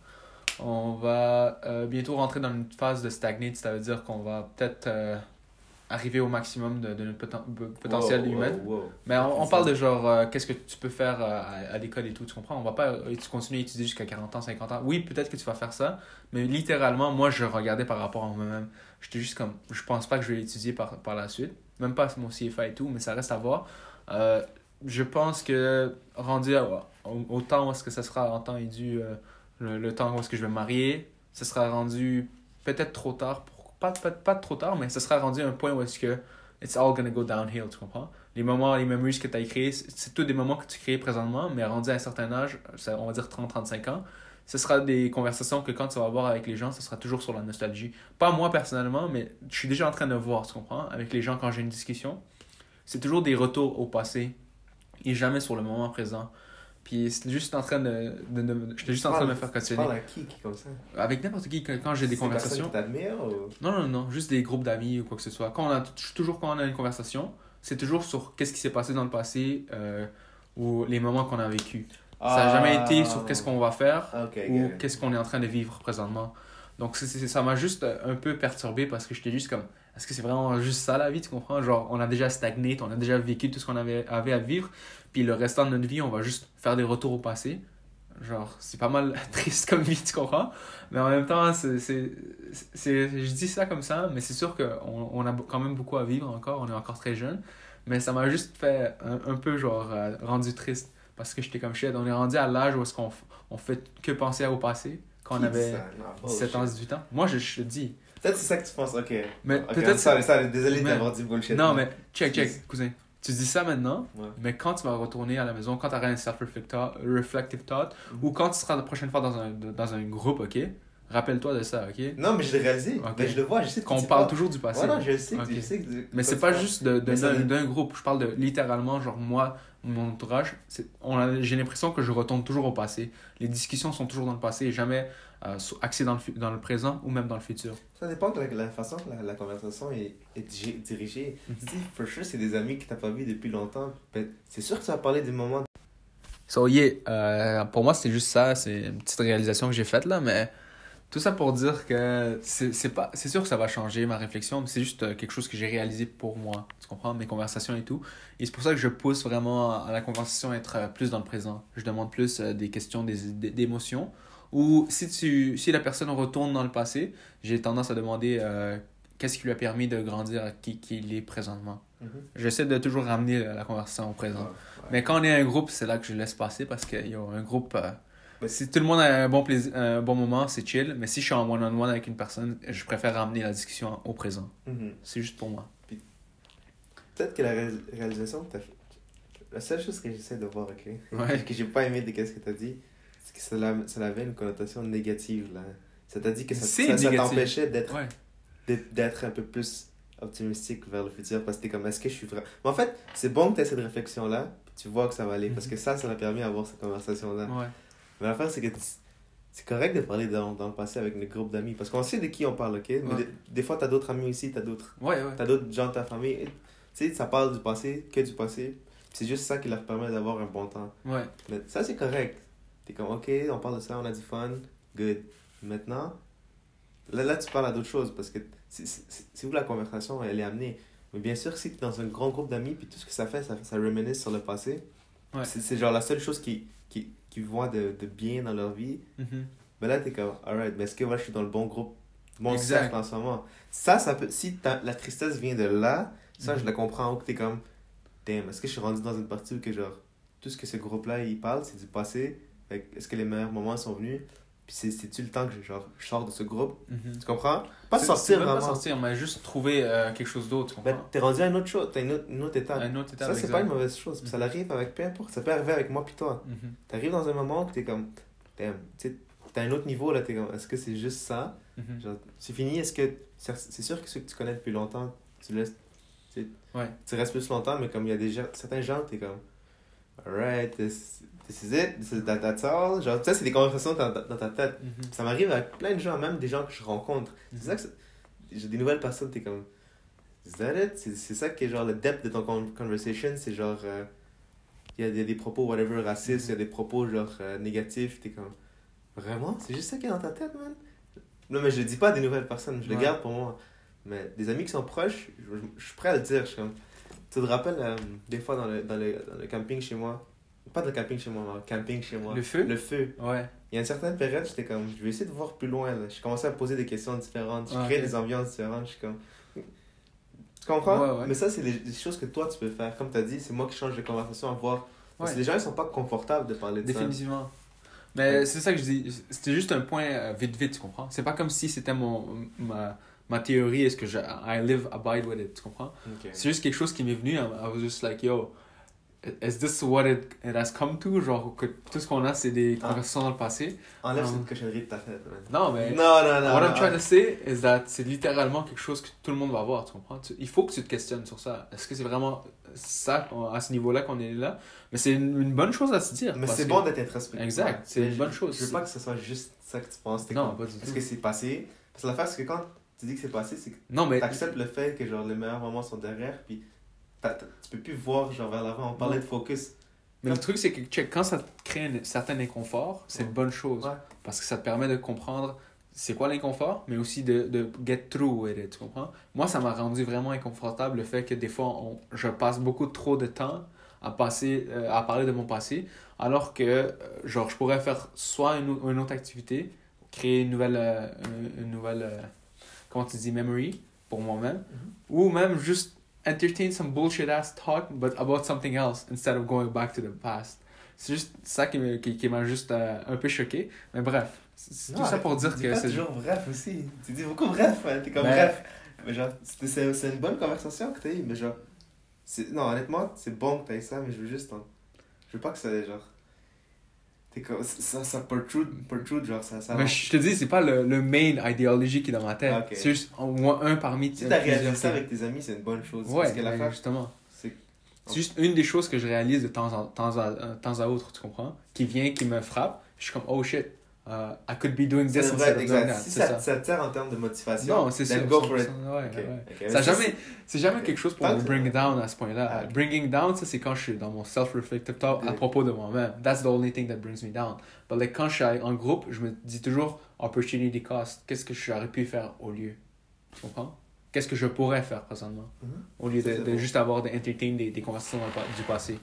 On va euh, bientôt rentrer dans une phase de stagnate, ça veut dire qu'on va peut-être arriver au maximum de, de notre poten- potentiel Wow, humain. wow, wow. Mais on, parle ça. de genre, euh, qu'est-ce que tu peux faire euh, à, à l'école et tout, tu comprends? On va pas euh, tu continuer à étudier jusqu'à 40 ans, 50 ans. Oui, peut-être que tu vas faire ça, mais littéralement, moi, je regardais par rapport à moi-même. J'étais juste comme, je pense pas que je vais l'étudier par, par la suite. Même pas mon CFA et tout, mais ça reste à voir. Je pense que rendu à, au, au temps où est-ce que ça sera en temps et dû, le, le temps où est-ce que je vais me marier, ce sera rendu peut-être trop tard. Pour, pas, pas, pas trop tard, mais ce sera rendu à un point où est-ce que it's all gonna go downhill, tu comprends? Les moments, les memories que tu as créés, c'est tous des moments que tu crées présentement, mais rendu à un certain âge, ça- on va dire 30-35 ans, ce sera des conversations que quand tu vas avoir avec les gens, ce sera toujours sur la nostalgie. Pas moi personnellement, mais je suis déjà en train de voir, tu comprends? Avec les gens quand j'ai une discussion, c'est toujours des retours au passé et jamais sur le moment présent. Puis juste en train de. de, de- J'étais juste en train de me faire Tu questionner. parles à qui, qui comme ça? Avec n'importe qui, quand j'ai des conversations. que t'admires ou... Non, non, non, juste des groupes d'amis ou quoi que ce soit. Quand on a, toujours quand on a une conversation, c'est toujours sur qu'est-ce qui s'est passé dans le passé euh, ou les moments qu'on a vécu. Ça n'a jamais été sur qu'est-ce qu'on va faire Ah, ou qu'est-ce qu'on est en train de vivre présentement. Donc ça m'a juste un peu perturbé parce que j'étais juste comme, est-ce que c'est vraiment juste ça la vie, tu comprends? Genre, on a déjà stagné, on a déjà vécu tout ce qu'on avait, avait à vivre, puis le restant de notre vie, on va juste faire des retours au passé. Genre, c'est pas mal triste comme vie, tu comprends? Mais en même temps, c'est, je dis ça comme ça, mais c'est sûr qu'on on a quand même beaucoup à vivre encore, on est encore très jeune. Mais ça m'a juste fait un, un peu, genre, euh, rendu triste. Parce que j'étais comme shit, on est rendu à l'âge où est-ce qu'on on fait que penser au passé quand on avait ça? Non, 17 ans, bullshit. 18 ans. Moi, je, je te dis. Peut-être c'est ça que tu penses, ok. Mais peut-être ça, ça, désolé Mais- d'avoir dit bullshit. Non, mais check, check, cousin. Tu dis ça maintenant, Ouais. mais quand tu vas retourner à la maison, quand tu auras un self-reflective thought, reflective thought, Mhm. ou quand tu seras la prochaine fois dans un, dans un groupe, ok? Rappelle-toi de ça, ok? Non, mais je l'ai réalisé. Ok. Ben, je le vois, je sais que Qu'on parle toujours du passé. Non, je le sais, je sais que- Mais c'est pas juste d'un d'un groupe. Je parle de littéralement, genre moi, mon entourage. c'est- on a- J'ai l'impression que je retourne toujours au passé. Les discussions sont toujours dans le passé et jamais euh, axées dans le, dans le présent ou même dans le futur. Ça dépend de la, la façon que la, la conversation est, dirigée. Mhm. Si, for sure, c'est des amis que t'as pas vus depuis longtemps, ben, c'est sûr que tu vas parler des moments. So, yeah, euh, pour moi, c'est juste ça. C'est une petite réalisation que j'ai faite là, mais tout ça pour dire que c'est pas c'est sûr que ça va changer ma réflexion, mais c'est juste euh, quelque chose que j'ai réalisé pour moi. Tu comprends? Mes conversations et tout. Et c'est pour ça que je pousse vraiment à la conversation à être euh, plus dans le présent. Je demande plus euh, des questions, des, des- d'émotions. Ou si, tu, si la personne retourne dans le passé, j'ai tendance à demander euh, qu'est-ce qui lui a permis de grandir à qui, qui il est présentement. J'essaie de toujours ramener la conversation au présent. Ouais. Mais quand on est un groupe, c'est là que je laisse passer parce qu'il y a un groupe. euh, Mais- si tout le monde a un bon, plaisir, un bon moment, c'est chill. Mais si je suis en one-on-one avec une personne, je préfère ramener la discussion au présent. Mhm. C'est juste pour moi. Peut-être que la ré- réalisation que t'as fait. La seule chose que j'essaie de voir, ok, Ouais. que j'ai pas aimé de ce que t'as dit, c'est que ça, ça avait une connotation négative, là. Ça t'a dit que ça, t'empêchait d'être Ouais. un peu plus optimistique vers le futur parce que t'es comme est-ce que je suis vrai mais en fait c'est bon que tu cette réflexion là tu vois que ça va aller parce Mhm. que ça ça m'a permis d'avoir cette conversation là Ouais. Mais l'affaire c'est que c'est correct de parler dans, dans le passé avec nos groupes d'amis parce qu'on sait de qui on parle ok? Mais Ouais. des, des fois t'as d'autres amis aussi t'as d'autres Ouais, ouais. t'as d'autres gens de ta famille tu sais ça parle du passé que du passé c'est juste ça qui leur permet d'avoir un bon temps Ouais. mais ça, c'est correct. T'es comme, ok, on parle de ça, on a du fun, good. Maintenant, là, là tu parles à d'autres choses parce que c'est- où la conversation elle est amenée. Mais bien sûr, si t'es dans un grand groupe d'amis, puis tout ce que ça fait, ça, ça reminisce sur le passé, c'est genre la seule chose qui, qui, qui voit de, de bien dans leur vie. Mhm. Ben là, t'es comme, alright, mais est-ce que moi je suis dans le bon groupe, bon cercle en ce moment? Ça, ça peut, si la tristesse vient de là, ça, je la comprends, où que t'es comme, damn, est-ce que je suis rendu dans une partie où que genre, tout ce que ce groupe-là, il parle, c'est du passé Est-ce que les meilleurs moments sont venus? Puis c'est- c'est-tu le temps que je, genre, je sors de ce groupe? Mhm. Tu comprends? Pas sortir vraiment. Pas sortir, mais juste trouver euh, quelque chose d'autre. tu Ben, t'es rendu à une autre chose, t'as une une autre étape. Autre étape. ça, c'est pas une mauvaise chose. Ça Mhm. arrive avec peu importe. Ça peut arriver avec moi puis toi. Mhm. T'arrives dans un moment où t'es comme, t'as un autre niveau là, t'es comme, est-ce que c'est juste ça? Mhm. C'est fini, est-ce que. C'est sûr que ceux que tu connais depuis longtemps, tu laisses. Ouais. tu restes plus longtemps, mais comme il y a des gens, certains gens, t'es comme. Alright, this, is it, this is that, that's all. Genre, ça, c'est des conversations dans, ta- dans ta tête. Mhm. Ça m'arrive avec plein de gens, même des gens que je rencontre. C'est ça que j'ai des nouvelles personnes, t'es comme. Is that it? C'est ça qui est genre le depth de ton con- conversation, c'est genre. euh, Il y, a des- propos, whatever, racistes, il y a des propos genre euh, négatifs, t'es comme. Vraiment? C'est juste ça qui est dans ta tête, man? Non, mais je le dis pas à des nouvelles personnes, je le Ouais. garde pour moi. Mais des amis qui sont proches, je, je- je suis prêt à le dire. Je suis comme... Tu te rappelles, euh, des fois, dans le, dans, le, dans le camping chez moi, pas le camping chez moi, mais camping chez moi. Le feu? Le feu. Ouais. Il y a une certaine période, j'étais comme, je vais essayer de voir plus loin. Là. Je commençais à poser des questions différentes. Je Ah, crée ok. des ambiances différentes. Je suis comme. Tu comprends? Ouais, ouais. Mais ça, c'est des, choses que toi, tu peux faire. Comme tu as dit, c'est moi qui change de conversation à voir. Parce que Ouais. les gens, ils sont pas confortables de parler de ça. Définitivement. Mais c'est ça que je dis. C'était juste un point euh, vite vite, tu comprends? C'est pas comme si c'était mon ma, ma théorie, est-ce que je I live, abide with it, tu comprends? Ok. C'est juste quelque chose qui m'est venu. I I was just like, yo, is this what it, it has come to? Genre, que tout ce qu'on a, c'est des Ah. conversations dans le passé? Enlève Non. cette cochonnerie de ta tête. Non, mais. Non, non, non. What I'm non. trying to say is that c'est littéralement quelque chose que tout le monde va voir, tu comprends? Tu- Il faut que tu te questionnes sur ça. Est-ce que c'est vraiment ça, à ce niveau-là qu'on est là? Mais c'est une, une bonne chose à se dire. Mais c'est bon d'être introspectif. Exact, c'est une bonne chose. Je veux pas que ce soit juste ça que tu penses. Non, comme, pas du Est-ce tout. que c'est passé? Parce que l'affaire, c'est que quand tu dis que c'est passé, c'est que Non, mais. t'acceptes le fait que genre les meilleurs moments sont derrière, puis tu peux plus voir genre vers l'avant. On parlait de focus. Mais le truc, c'est que check, quand ça te crée un certain inconfort, c'est une bonne chose. Ouais. Parce que ça te permet de comprendre c'est quoi l'inconfort, mais aussi de, de get through with it, tu comprends? Moi, ça m'a rendu vraiment inconfortable le fait que des fois, on, je passe beaucoup trop de temps à, passer, euh, à parler de mon passé, alors que, euh, genre, je pourrais faire soit une, une autre activité, créer une nouvelle, euh, une, une nouvelle, comment tu dis, memory pour moi-même, ou même juste entertain some bullshit ass talk, but about something else instead of going back to the past. C'est juste ça qui me- qui, qui m'a juste euh, un peu choqué. Mais bref, c'est tout ça pour dire tu dis que pas c'est toujours bref aussi. Tu dis beaucoup bref, hein, t'es comme Ben- bref. Mais genre, c'est c'est une bonne conversation que t'as eu, mais genre. c'est- Non, honnêtement, c'est bon que t'aies ça, mais je veux juste. en- Je veux pas que ça. Genre. T'es comme. Ça, ça protrude, protrude, genre, ça. ça Mais je te dis, c'est pas le, le main idéologie qui est dans ma tête. Ah. C'est juste au moins un parmi Si t'as réalisé ça avec tes amis, c'est une bonne chose. Ouais, Parce que mais l'affaire, justement. c'est. C'est juste une des choses que je réalise de temps, en, temps, à, euh, temps à autre, tu comprends? Qui vient, qui me frappe. Je suis comme, oh shit, uh, I could be doing this instead of doing exact. that. Si ça, ça. ça te sert en termes de motivation, Non, c'est ça. go for it. 100%, Ouais, Ok, ouais. ok. Ça Mais jamais, c'est jamais quelque chose pour me bring down à ce point-là. Ah. Bringing down, ça c'est quand je suis dans mon self-reflective talk à propos de moi-même. That's the only thing that brings me down. But like, quand je suis en groupe, je me dis toujours opportunity cost. Qu'est-ce que j'aurais pu faire au lieu? Tu comprends? Qu'est-ce que je pourrais faire présentement? Mhm. au lieu de, c'est de bon. juste avoir des des, des conversations du passé.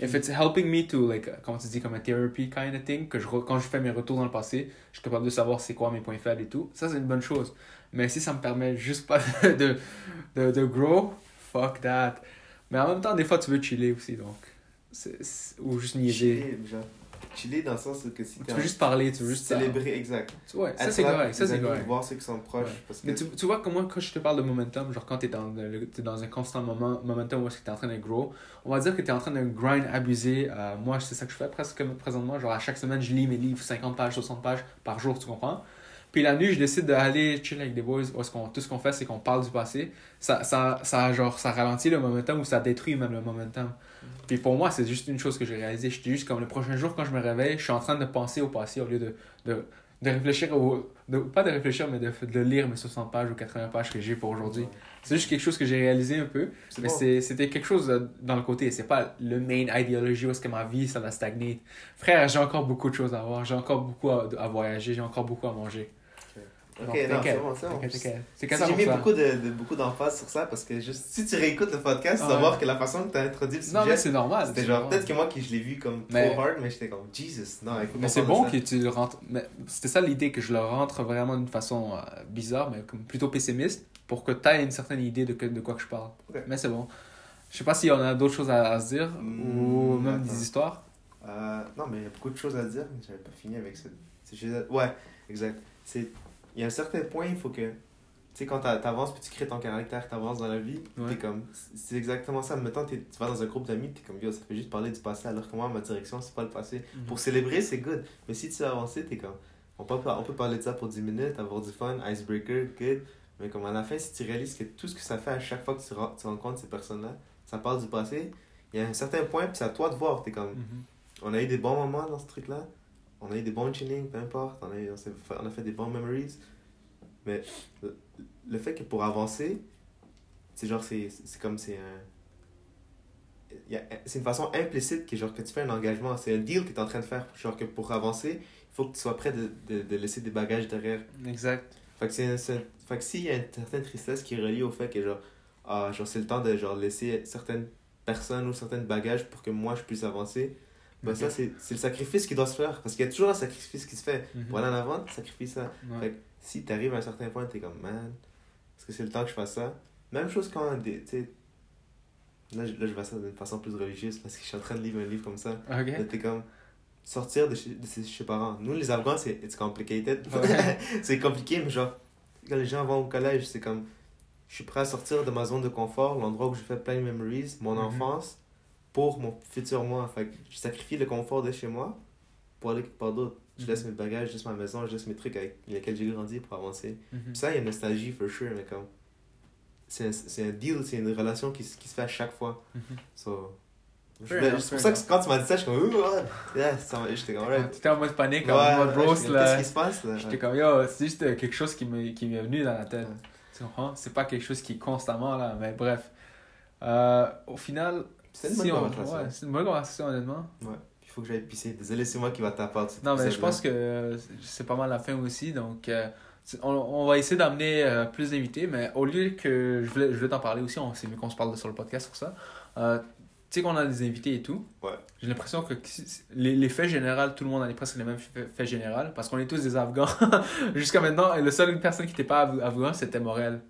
If it's helping me to, like, comment tu dis, comme un therapy kind of thing, que je, quand je fais mes retours dans le passé, je suis capable de savoir c'est quoi mes points faibles et tout, ça c'est une bonne chose. Mais si ça me permet juste pas de, de, de grow, fuck that. Mais en même temps, des fois tu veux chiller aussi, donc. c'est- c'est- ou juste niaiser. Chiller. Chiller dans le sens que si Tu t'es veux juste parler, tu veux juste. célébrer, exact. Ouais, ça c'est correct, ça tes c'est correct. Voir ceux qui sont proches. Ouais. Parce que Mais tu, tu vois comment quand je te parle de momentum, genre quand tu es dans, t'es dans un constant moment, momentum où est-ce que tu es en train de grow, on va dire que tu es en train de grind abusé. Euh, moi, c'est ça que je fais presque présentement. Genre à chaque semaine, je lis mes livres 50 pages, 60 pages par jour, tu comprends? Puis la nuit, je décide d'aller chill avec des boys où qu'on, tout ce qu'on fait, c'est qu'on parle du passé. Ça, ça, ça, genre, ça ralentit le momentum ou ça détruit même le momentum. Puis pour moi, c'est juste une chose que j'ai réalisée. Je suis juste comme le prochain jour, quand je me réveille, je suis en train de penser au passé au lieu de, de, de réfléchir au. De, pas de réfléchir, mais de, de lire mes 60 pages ou 80 pages que j'ai pour aujourd'hui. C'est juste quelque chose que j'ai réalisé un peu, mais bon. c'est- c'était quelque chose euh, dans le côté. C'est pas le main idéologie où est-ce que ma vie, ça va stagner. Frère, j'ai encore beaucoup de choses à voir, j'ai encore beaucoup à, à voyager, j'ai encore beaucoup à manger. Ok, non, c'est bon, c'est bon. Si J'ai mis beaucoup de, de- beaucoup d'emphase sur ça parce que juste, si tu réécoutes le podcast, tu vas voir que la façon que tu as introduit le Non, mais sujet, c'est normal. c'était genre, peut-être que moi qui je l'ai vu comme Mais- trop hard, mais j'étais comme, Jesus, non, faut Mais c'est bon que tu le rentres. mais C'était ça l'idée, que je le rentre vraiment d'une façon euh, bizarre, mais comme plutôt pessimiste, pour que tu aies une certaine idée de, que- de quoi que je parle. Mais c'est bon. Je sais pas s'il y en a d'autres choses à, à se dire, ou Hmm, même attends. des histoires. Euh, non, mais il y a beaucoup de choses à dire, mais j'avais pas fini avec ce ce sujet. Ouais, exact. C'est- Il y a un certain point, il faut que. Tu sais, quand t'a- t'avances puis tu crées ton caractère, t'avances dans la vie, Ouais. t'es comme. C'est exactement ça. Mettons, t'es- tu vas dans un groupe d'amis, t'es comme, yo, ça fait juste parler du passé, alors que moi, ma direction, c'est pas le passé. Mhm. Pour célébrer, c'est good. Mais si tu veux avancer, t'es comme. On peut, on peut parler de ça pour 10 minutes, avoir du fun, icebreaker, good. Mais comme à la fin, si tu réalises que tout ce que ça fait à chaque fois que tu rencontres ces personnes-là, ça parle du passé, il y a un certain point, puis c'est à toi de voir. T'es comme. Mhm. On a eu des bons moments dans ce truc-là. On a eu des bons chilling, peu importe. On a, eu- on, fait, on a fait des bons memories. Mais le, le fait que pour avancer, c'est genre, c'est comme c'est un. C'est une façon implicite que, genre, que tu fais un engagement. C'est un deal que tu es en train de faire. Genre que pour avancer, il faut que tu sois prêt de, de, de laisser des bagages derrière. Exact. Fait que c'est c'est- fait que s'il y a une certaine tristesse qui est reliée au fait que genre ah genre c'est le temps de genre laisser certaines personnes ou certains bagages pour que moi je puisse avancer Ok. ça c'est le sacrifice qui doit se faire parce qu'il y a toujours un sacrifice qui se fait Mhm. pour aller en avant tu sacrifies ça Ouais. fait que si tu arrives à un certain point t'es comme man est-ce que c'est le temps que je fasse ça? Même chose quand tu sais là je, là je vois ça d'une façon plus religieuse parce que je suis en train de lire un livre comme ça Ok. mais t'es comme sortir de chez, de chez parents. Nous, les Afghans, c'est it's complicated. Ouais. c'est compliqué, mais genre, quand les gens vont au collège, c'est comme, je suis prêt à sortir de ma zone de confort, l'endroit où j'ai fait plein de memories, mon Mhm. enfance, pour mon futur moi. Fait que je sacrifie le confort de chez moi pour aller quelque part d'autre. Je laisse Mhm. mes bagages, je laisse ma maison, je laisse mes trucs avec lesquels j'ai grandi pour avancer. Mhm. Puis ça, il y a une nostalgie, for sure, mais comme, c'est un, c'est un deal, c'est une relation qui, se- qui se fait à chaque fois. So, voulais- enough, c'est pour ça que quand tu m'as dit ça, je suis comme, ah, yeah, j'étais comme. T'étais en mode panique, Ouais, en mode ouais, comme, là. Qu'est-ce qui se passe là? J'étais comme, yo, c'est juste euh, quelque chose qui m'est qui venu dans la tête. Ouais. Tu comprends? C'est pas quelque chose qui est constamment là, mais bref. Euh, au final, C'est une bonne si on- conversation. ouais, c'est une bonne conversation, honnêtement. Ouais. Il faut que j'aille pisser. Désolé, c'est moi qui va taper. Non, mais je pense que euh, c'est pas mal la fin aussi. Donc, euh, on, on va essayer d'amener euh, plus d'invités. Mais au lieu que je voulais, je voulais t'en parler aussi, on- c'est mieux qu'on se parle sur le podcast sur ça. Euh, tu sais qu'on a des invités et tout. Ouais. J'ai l'impression que les, les faits généraux, tout le monde a presque les mêmes faits généraux. Parce qu'on est tous des Afghans. Jusqu'à maintenant, et le seul personne qui n'était pas af- Afghan, c'était Morel.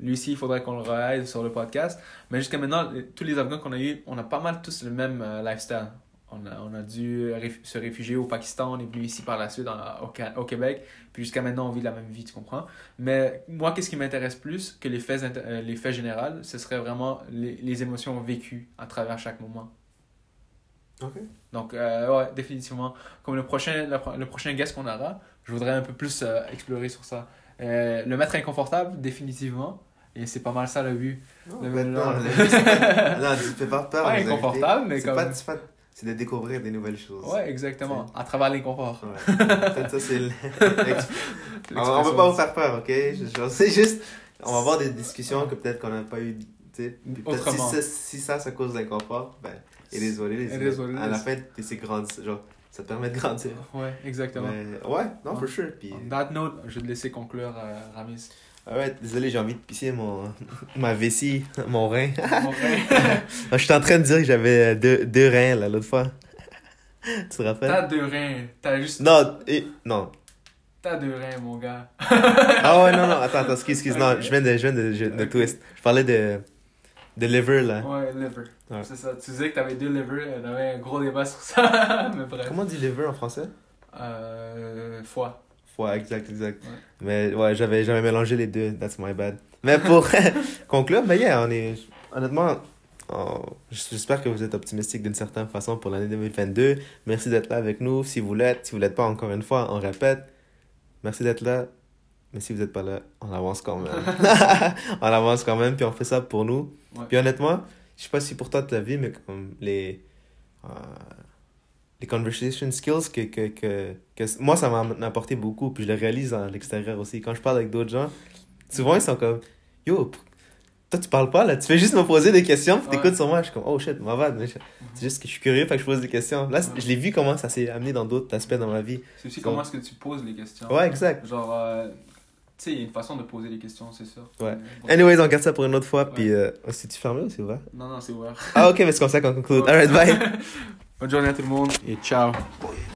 Lui aussi, il faudrait qu'on le re sur le podcast. Mais jusqu'à maintenant, tous les Afghans qu'on a eu, on a pas mal tous le même euh, lifestyle. On a, on a dû se réfugier au Pakistan, on est venu ici par la suite en- au, Québec, puis jusqu'à maintenant on vit la même vie, tu comprends? Mais moi, qu'est-ce qui m'intéresse plus que les faits, euh, les faits généraux, ce serait vraiment les, les émotions vécues à travers chaque moment. Ok. Donc, euh, ouais, définitivement. Comme le prochain, le, pro- le prochain guest qu'on aura, je voudrais un peu plus euh, explorer sur ça. Euh, le mettre inconfortable, définitivement. Et c'est pas mal ça le but. Non, le- le- non, tu fais pas peur. Nos inconfortable, mais comme- pas- c'est pas- C'est de découvrir des nouvelles choses. Ouais, exactement. À travers l'inconfort. Ouais. Peut-être ça, c'est On on va pas vous faire peur, ok? C'est juste, on va avoir des discussions que peut-être qu'on n'a pas eu, peut-être Si, Autrement. ça- si ça, ça cause l'inconfort, ben, et désolé. Et désolé. À la fin, c'est grandi, genre, ça te permet de grandir. Ouais, exactement. Mais, ouais, non, for sure. Puis, On that note, je vais te laisser conclure, euh, Ramis. Ouais, désolé, j'ai envie de pisser mon, ma vessie, mon rein. Mon frère, Je suis en train de dire que j'avais euh, deux, deux reins, là, l'autre fois. tu te rappelles? T'as deux reins. T'as juste. Non, et, non. T'as deux reins, mon gars. Ah ouais, non, non, attends, attends, excuse, excuse, non, je viens de, je viens de, je- de twist. Je parlais de, de liver, là. Ouais, liver. Ouais. C'est ça. Tu disais que t'avais deux livers. On avait un gros débat sur ça. Mais bref. Comment on dit liver en français? Euh. Foie. Ouais, exact, exact. Ouais. Mais ouais, j'avais, j'avais mélangé les deux, that's my bad. Mais pour conclure, ben yeah, on est, honnêtement, on- j'espère que vous êtes optimistique d'une certaine façon pour l'année 2022. Merci d'être là avec nous. Si vous l'êtes, si vous l'êtes pas encore une fois, on répète. Merci d'être là. Mais si vous n'êtes pas là, on avance quand même. on avance quand même, puis on fait ça pour nous. Ouais. Puis honnêtement, je sais pas si pour toi tu l'as vu, mais comme les, euh, les conversation skills, que, que, que, que moi ça m'a apporté beaucoup, puis je le réalise à l'extérieur aussi. Quand je parle avec d'autres gens, souvent ils sont comme Yo, toi tu parles pas là, tu fais juste me poser des questions, puis Ouais. t'écoutes sur moi. Je suis comme Oh shit, ma. Mais je- C'est juste que je suis curieux, fait que je pose des questions. Là, Ouais. je l'ai vu comment ça s'est amené dans d'autres aspects dans ma vie. C'est aussi Comme- comment est-ce que tu poses les questions. Ouais, exact. Genre, euh, tu sais, il y a une façon de poser les questions, c'est sûr. Ouais. Anyways, on garde ça pour une autre fois, Ouais. puis euh, c'est-tu fermé ou c'est ouvert? Non, non, c'est ouvert. Ah, ok, mais c'est comme ça qu'on conclut. Ouais. Alright, bye. Bonne journée à tout le monde et ciao.